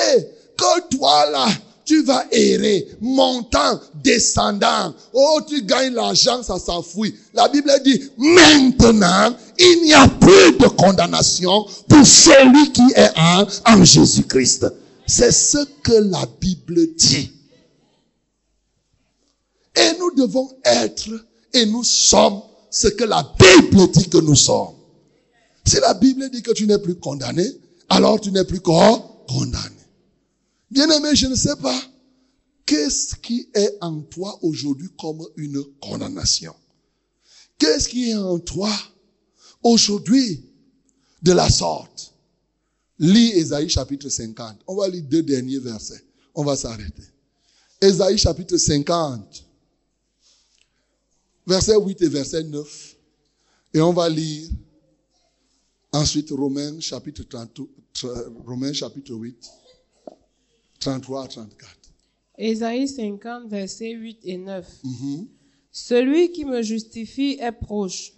que toi là, tu vas errer, montant, descendant. Oh, tu gagnes l'argent, ça s'enfuit. La Bible dit, maintenant, il n'y a plus de condamnation pour celui qui est en, en Jésus-Christ. C'est ce que la Bible dit. Et nous devons être, et nous sommes ce que la Bible dit que nous sommes. Si la Bible dit que tu n'es plus condamné, alors tu n'es plus condamné. Bien aimé, je ne sais pas qu'est-ce qui est en toi aujourd'hui comme une condamnation? Qu'est-ce qui est en toi aujourd'hui de la sorte? Lis Esaïe chapitre 50. On va lire deux derniers versets. On va s'arrêter. Esaïe chapitre 50. Verset 8 et verset 9. Et on va lire ensuite Romains chapitre, 30, Romains chapitre 8, 33 à 34. Ésaïe 50, versets 8 et 9. Celui qui me justifie est proche.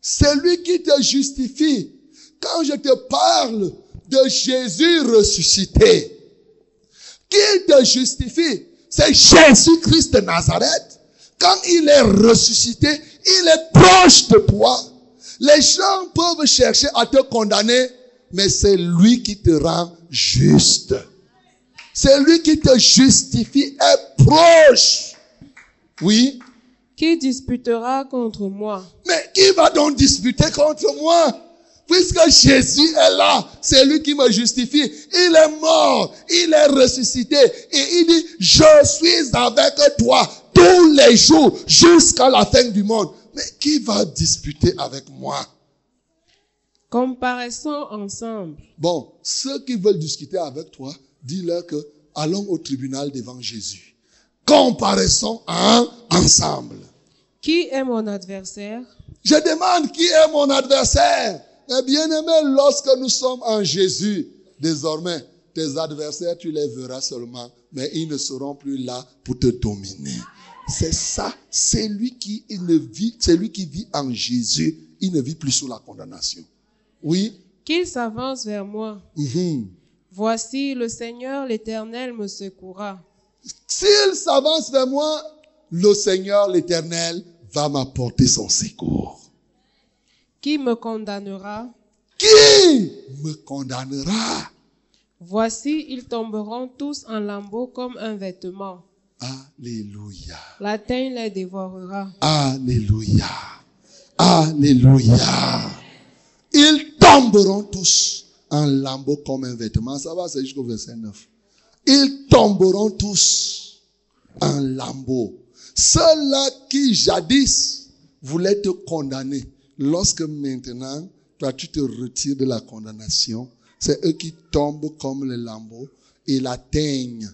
Celui qui te justifie. Quand je te parle de Jésus ressuscité, qui te justifie, c'est Jésus-Christ de Nazareth. Quand il est ressuscité, il est proche de toi. Les gens peuvent chercher à te condamner, mais c'est lui qui te rend juste. C'est lui qui te justifie est proche. Oui. Qui disputera contre moi? Mais qui va donc disputer contre moi? Puisque Jésus est là, c'est lui qui me justifie. Il est mort, il est ressuscité. Et il dit, je suis avec toi tous les jours jusqu'à la fin du monde. Mais qui va disputer avec moi? Comparaissons ensemble. Bon, ceux qui veulent discuter avec toi, dis-leur que allons au tribunal devant Jésus. Comparaissons ensemble. Qui est mon adversaire? Je demande qui est mon adversaire. Mais bien aimé, lorsque nous sommes en Jésus, désormais, tes adversaires, tu les verras seulement, mais ils ne seront plus là pour te dominer. C'est ça, c'est lui qui ne vit, c'est lui qui vit en Jésus, il ne vit plus sous la condamnation. Oui. Qu'il s'avance vers moi. Mhm. Voici, le Seigneur l'Éternel me secourra. S'il s'avance vers moi, le Seigneur l'Éternel va m'apporter son secours. Qui me condamnera? Qui me condamnera? Voici, ils tomberont tous en lambeaux comme un vêtement. Alléluia. La teigne les dévorera. Alléluia. Alléluia. Ils tomberont tous en lambeaux comme un vêtement. Ça va, c'est jusqu'au verset 9. Ils tomberont tous en lambeaux. Ceux-là qui jadis voulaient te condamner, lorsque maintenant, toi, tu te retires de la condamnation, c'est eux qui tombent comme les lambeaux et la teigne,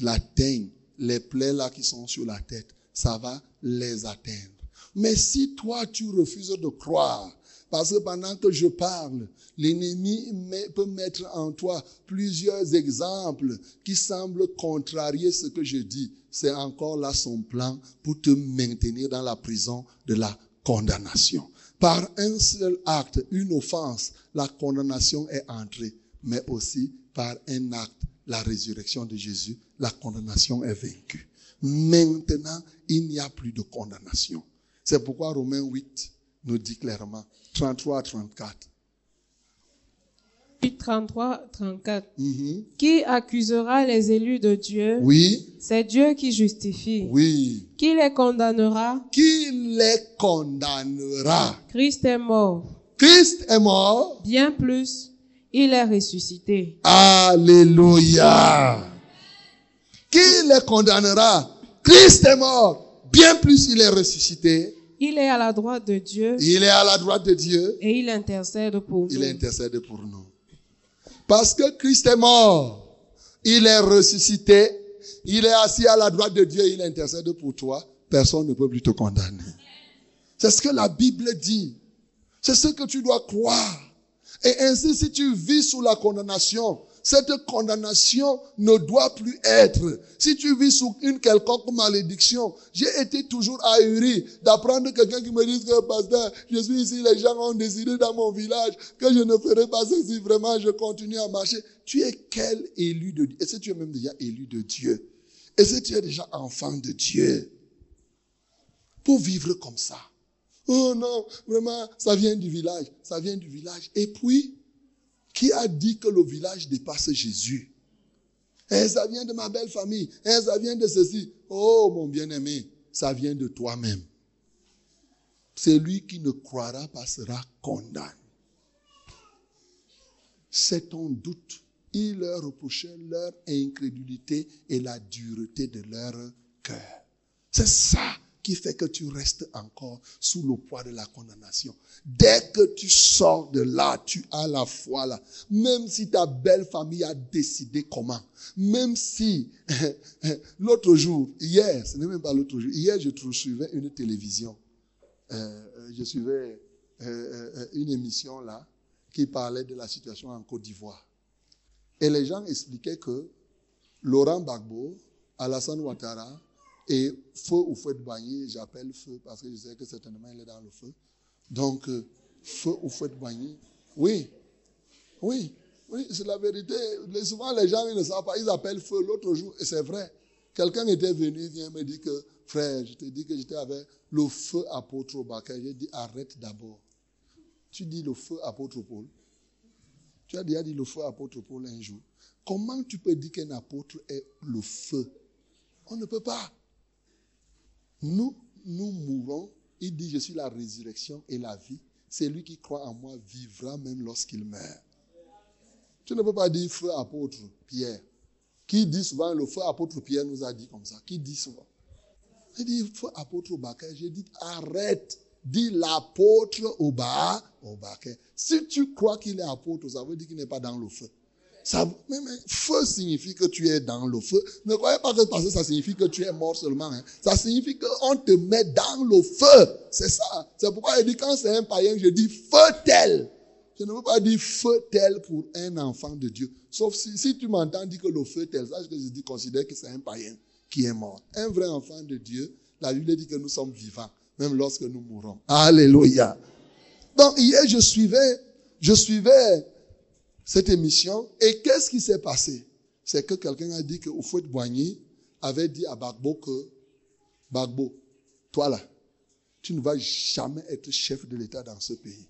la teigne, les plaies là qui sont sur la tête, ça va les atteindre. Mais si toi, tu refuses de croire, parce que pendant que je parle, l'ennemi peut mettre en toi plusieurs exemples qui semblent contrarier ce que je dis. C'est encore là son plan pour te maintenir dans la prison de la condamnation. Par un seul acte, une offense, la condamnation est entrée, mais aussi par un acte, la résurrection de Jésus, la condamnation est vaincue. Maintenant, il n'y a plus de condamnation. C'est pourquoi Romains 8 nous dit clairement, 33 34. 33, 34. Qui accusera les élus de Dieu? Oui. C'est Dieu qui justifie. Oui. Qui les condamnera? Qui les condamnera? Christ est mort. Christ est mort. Bien plus, il est ressuscité. Alléluia. Qui les condamnera? Christ est mort. Bien plus, il est ressuscité. Il est à la droite de Dieu Il est à la droite de Dieu. et il intercède pour Il nous. intercède pour nous. Parce que Christ est mort. Il est ressuscité. Il est assis à la droite de Dieu. Il intercède pour toi. Personne ne peut plus te condamner. C'est ce que la Bible dit. C'est ce que tu dois croire. Et ainsi, si tu vis sous la condamnation, cette condamnation ne doit plus être. Si tu vis sous une quelconque malédiction, j'ai été toujours ahuri d'apprendre quelqu'un qui me dise que, pasteur, je suis ici, les gens ont décidé dans mon village que je ne ferai pas ceci, vraiment, je continue à marcher. Tu es quel élu de Dieu? Est-ce que tu es même déjà élu de Dieu? Est-ce que tu es déjà enfant de Dieu? Pour vivre comme ça. Oh non, vraiment, ça vient du village, ça vient du village. Et puis, qui a dit que le village dépasse Jésus? Eh, ça vient de ma belle famille, eh, ça vient de ceci. Oh, mon bien-aimé, ça vient de toi-même. Celui qui ne croira pas sera condamné. C'est ton doute. Il leur reprochait leur incrédulité et la dureté de leur cœur. C'est ça qui fait que tu restes encore sous le poids de la condamnation. Dès que tu sors de là, tu as la foi là. Même si ta belle famille a décidé comment. Même si l'autre jour, hier, ce n'est même pas l'autre jour, hier je suivais une télévision. Euh, je suivais euh, euh, une émission là qui parlait de la situation en Côte d'Ivoire. Et les gens expliquaient que Laurent Gbagbo, Alassane Ouattara, et feu ou feu de bagné, j'appelle feu parce que je sais que certainement il est dans le feu. Donc, euh, feu ou feu de bagné, oui, oui, oui, c'est la vérité. Souvent, les gens ils ne savent pas, ils appellent feu l'autre jour, et c'est vrai. Quelqu'un était venu, il me dire que, frère, je te dis que j'étais avec le feu apôtre Obaka. J'ai dit, arrête d'abord. Tu dis le feu apôtre Paul. Tu as déjà dit le feu apôtre Paul un jour. Comment tu peux dire qu'un apôtre est le feu? On ne peut pas. Nous, nous mourons. Il dit, je suis la résurrection et la vie. Celui qui croit en moi vivra même lorsqu'il meurt. Tu ne peux pas dire feu apôtre Pierre. Qui dit souvent le feu apôtre Pierre nous a dit comme ça. Qui dit souvent? Il dit feu apôtre Obaka. J'ai dit arrête. Dis l'apôtre Obaka. Si tu crois qu'il est apôtre, ça veut dire qu'il n'est pas dans le feu. Ça, mais, mais feu signifie que tu es dans le feu. Ne croyez pas que parce que ça signifie que tu es mort seulement. hein. Ça signifie qu'on te met dans le feu. C'est ça. C'est pourquoi il dit quand c'est un païen, je dis feu tel. Je ne veux pas dire feu tel pour un enfant de Dieu. Sauf si, si tu m'entends dire que le feu tel, sache que je dis considère que c'est un païen qui est mort. Un vrai enfant de Dieu, la Bible dit que nous sommes vivants, même lorsque nous mourrons. Alléluia. Donc hier, je suivais, je suivais cette émission. Et qu'est-ce qui s'est passé? C'est que quelqu'un a dit que Oufouet Boigny avait dit à Bagbo que Bagbo, toi là, tu ne vas jamais être chef de l'État dans ce pays.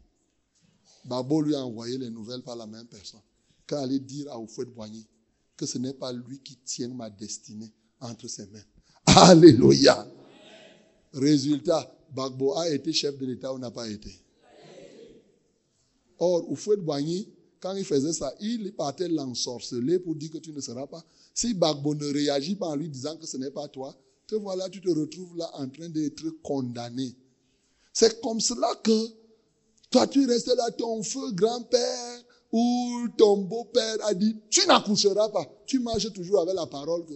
Bagbo lui a envoyé les nouvelles par la même personne. Quand allait dire à Oufouet Boigny que ce n'est pas lui qui tient ma destinée entre ses mains. Alléluia. Résultat, Bagbo a été chef de l'État ou n'a pas été? Or, Oufouet Boigny, quand il faisait ça, il partait l'ensorceler pour dire que tu ne seras pas. Si Bagbo ne réagit pas en lui disant que ce n'est pas toi, te voilà, tu te retrouves là en train d'être condamné. C'est comme cela que toi, tu restes là, ton feu grand-père ou ton beau-père a dit, tu n'accoucheras pas. Tu marches toujours avec la parole que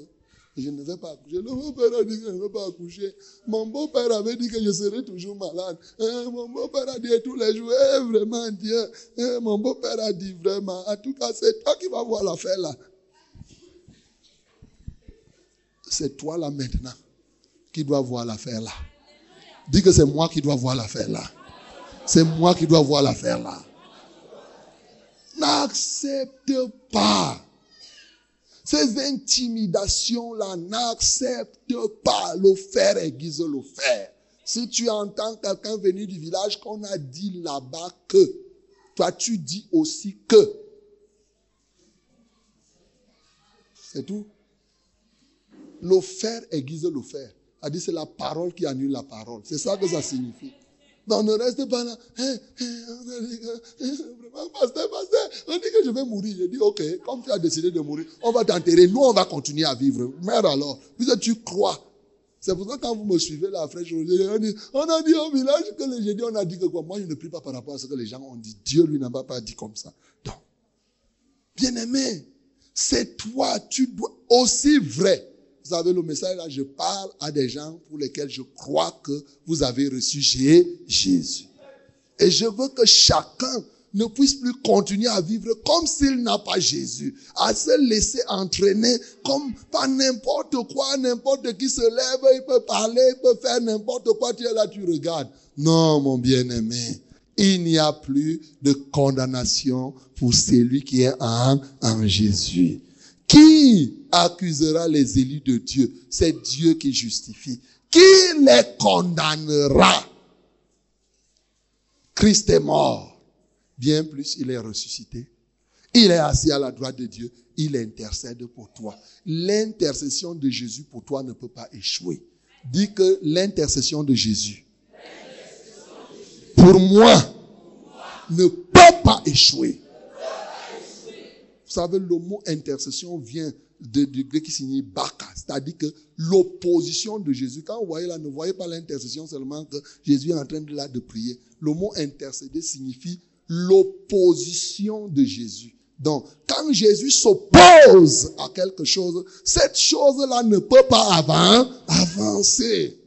je ne vais pas accoucher. Le beau-père a dit que je ne vais pas accoucher. Mon beau-père avait dit que je serais toujours malade. Hein, mon beau-père a dit tous les jours, eh, vraiment Dieu. Hein, mon beau-père a dit vraiment. En tout cas, c'est toi qui vas voir l'affaire là. C'est toi là maintenant qui dois voir l'affaire là. Dis que c'est moi qui dois voir l'affaire là. C'est moi qui dois voir l'affaire là. N'accepte pas ces intimidations-là, n'accepte pas le aiguise le. Si tu entends quelqu'un venir du village qu'on a dit là-bas que, toi tu dis aussi que. C'est tout. Le aiguise le fer. A dit c'est la parole qui annule la parole. C'est ça que ça signifie. Donc ne reste pas là. On que, hein, vraiment, pasteur, pasteur, on dit que je vais mourir. Je dis, ok, comme tu as décidé de mourir, on va t'enterrer. Nous, on va continuer à vivre. Meurs alors. Puisque tu crois. C'est pour ça que quand vous me suivez là, frère, on, dit, on a dit au village que le jeudi, on a dit que quoi? Moi, je ne prie pas par rapport à ce que les gens ont dit. Dieu, lui, n'a pas dit comme ça. Donc, bien aimé, c'est toi, tu dois aussi vrai. Vous savez, le message là, je parle à des gens pour lesquels je crois que vous avez reçu Jésus. Et je veux que chacun ne puisse plus continuer à vivre comme s'il n'a pas Jésus, à se laisser entraîner comme par n'importe quoi, n'importe qui se lève, il peut parler, il peut faire n'importe quoi, tu es là, tu regardes. Non, mon bien-aimé, il n'y a plus de condamnation pour celui qui est en Jésus. Qui accusera les élus de Dieu? C'est Dieu qui justifie. Qui les condamnera? Christ est mort. Bien plus, il est ressuscité. Il est assis à la droite de Dieu. Il intercède pour toi. L'intercession de Jésus pour toi ne peut pas échouer. Dis que l'intercession de Jésus, pour moi, ne peut pas échouer. Vous savez, le mot intercession vient de, du grec qui signifie baka, c'est-à-dire que l'opposition de Jésus. Quand vous voyez là, ne voyez pas l'intercession seulement que Jésus est en train de là de prier. Le mot intercéder signifie l'opposition de Jésus. Donc, quand Jésus s'oppose à quelque chose, cette chose-là ne peut pas avancer.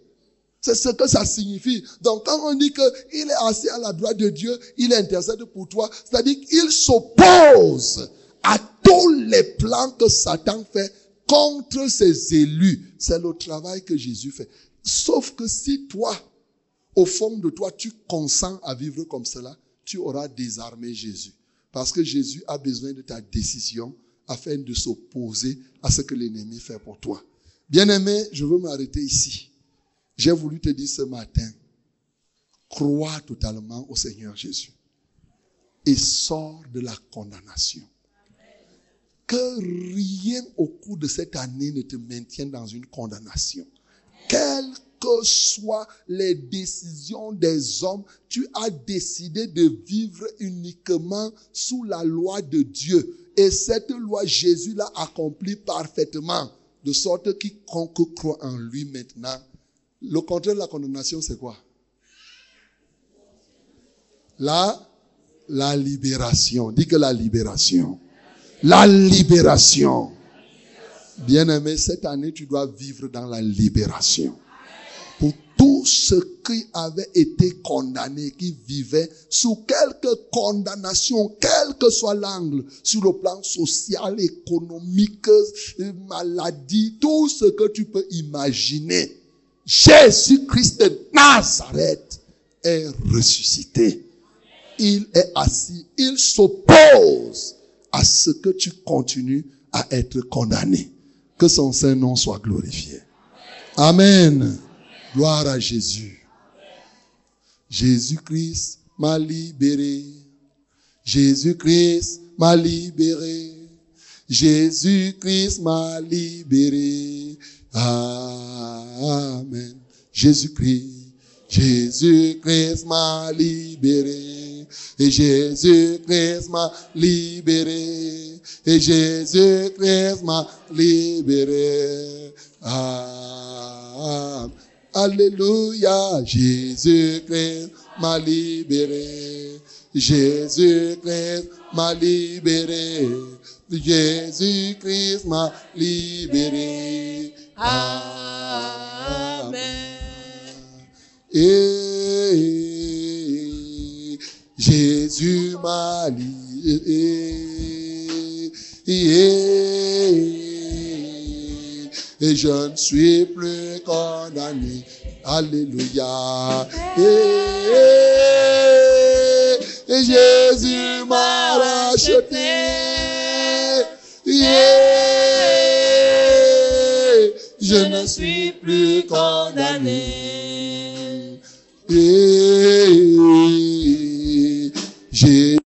C'est ce que ça signifie. Donc, quand on dit qu'il est assis à la droite de Dieu, il intercède pour toi, c'est-à-dire qu'il s'oppose à tous les plans que Satan fait contre ses élus. C'est le travail que Jésus fait. Sauf que si toi, au fond de toi, tu consens à vivre comme cela, tu auras désarmé Jésus. Parce que Jésus a besoin de ta décision afin de s'opposer à ce que l'ennemi fait pour toi. Bien-aimé, je veux m'arrêter ici. J'ai voulu te dire ce matin, crois totalement au Seigneur Jésus et sors de la condamnation que rien au cours de cette année ne te maintienne dans une condamnation. Quelles que soient les décisions des hommes, tu as décidé de vivre uniquement sous la loi de Dieu. Et cette loi, Jésus l'a accomplie parfaitement. De sorte que quiconque croit en lui maintenant, le contraire de la condamnation, c'est quoi? La, la libération. Dis que la libération. La libération. Bien-aimé, cette année, tu dois vivre dans la libération. Pour tout ce qui avait été condamné, qui vivait sous quelque condamnation, quel que soit l'angle, sur le plan social, économique, maladie, tout ce que tu peux imaginer. Jésus-Christ de Nazareth est ressuscité. Il est assis. Il s'oppose à ce que tu continues à être condamné. Que son Saint-Nom soit glorifié. Amen. Gloire à Jésus. Jésus-Christ m'a libéré. Jésus-Christ m'a libéré. Jésus-Christ m'a libéré. Amen. Jésus-Christ. Jésus-Christ m'a libéré. Et Jésus-Christ m'a libéré. Et Jésus-Christ m'a libéré. Ah, alléluia. Jésus-Christ m'a libéré. Jésus-Christ m'a libéré. Jésus-Christ m'a libéré. Amen. Jésus m'a lié. Et je ne suis plus condamné. Alléluia. Et, Jésus m'a racheté. Je ne suis plus condamné.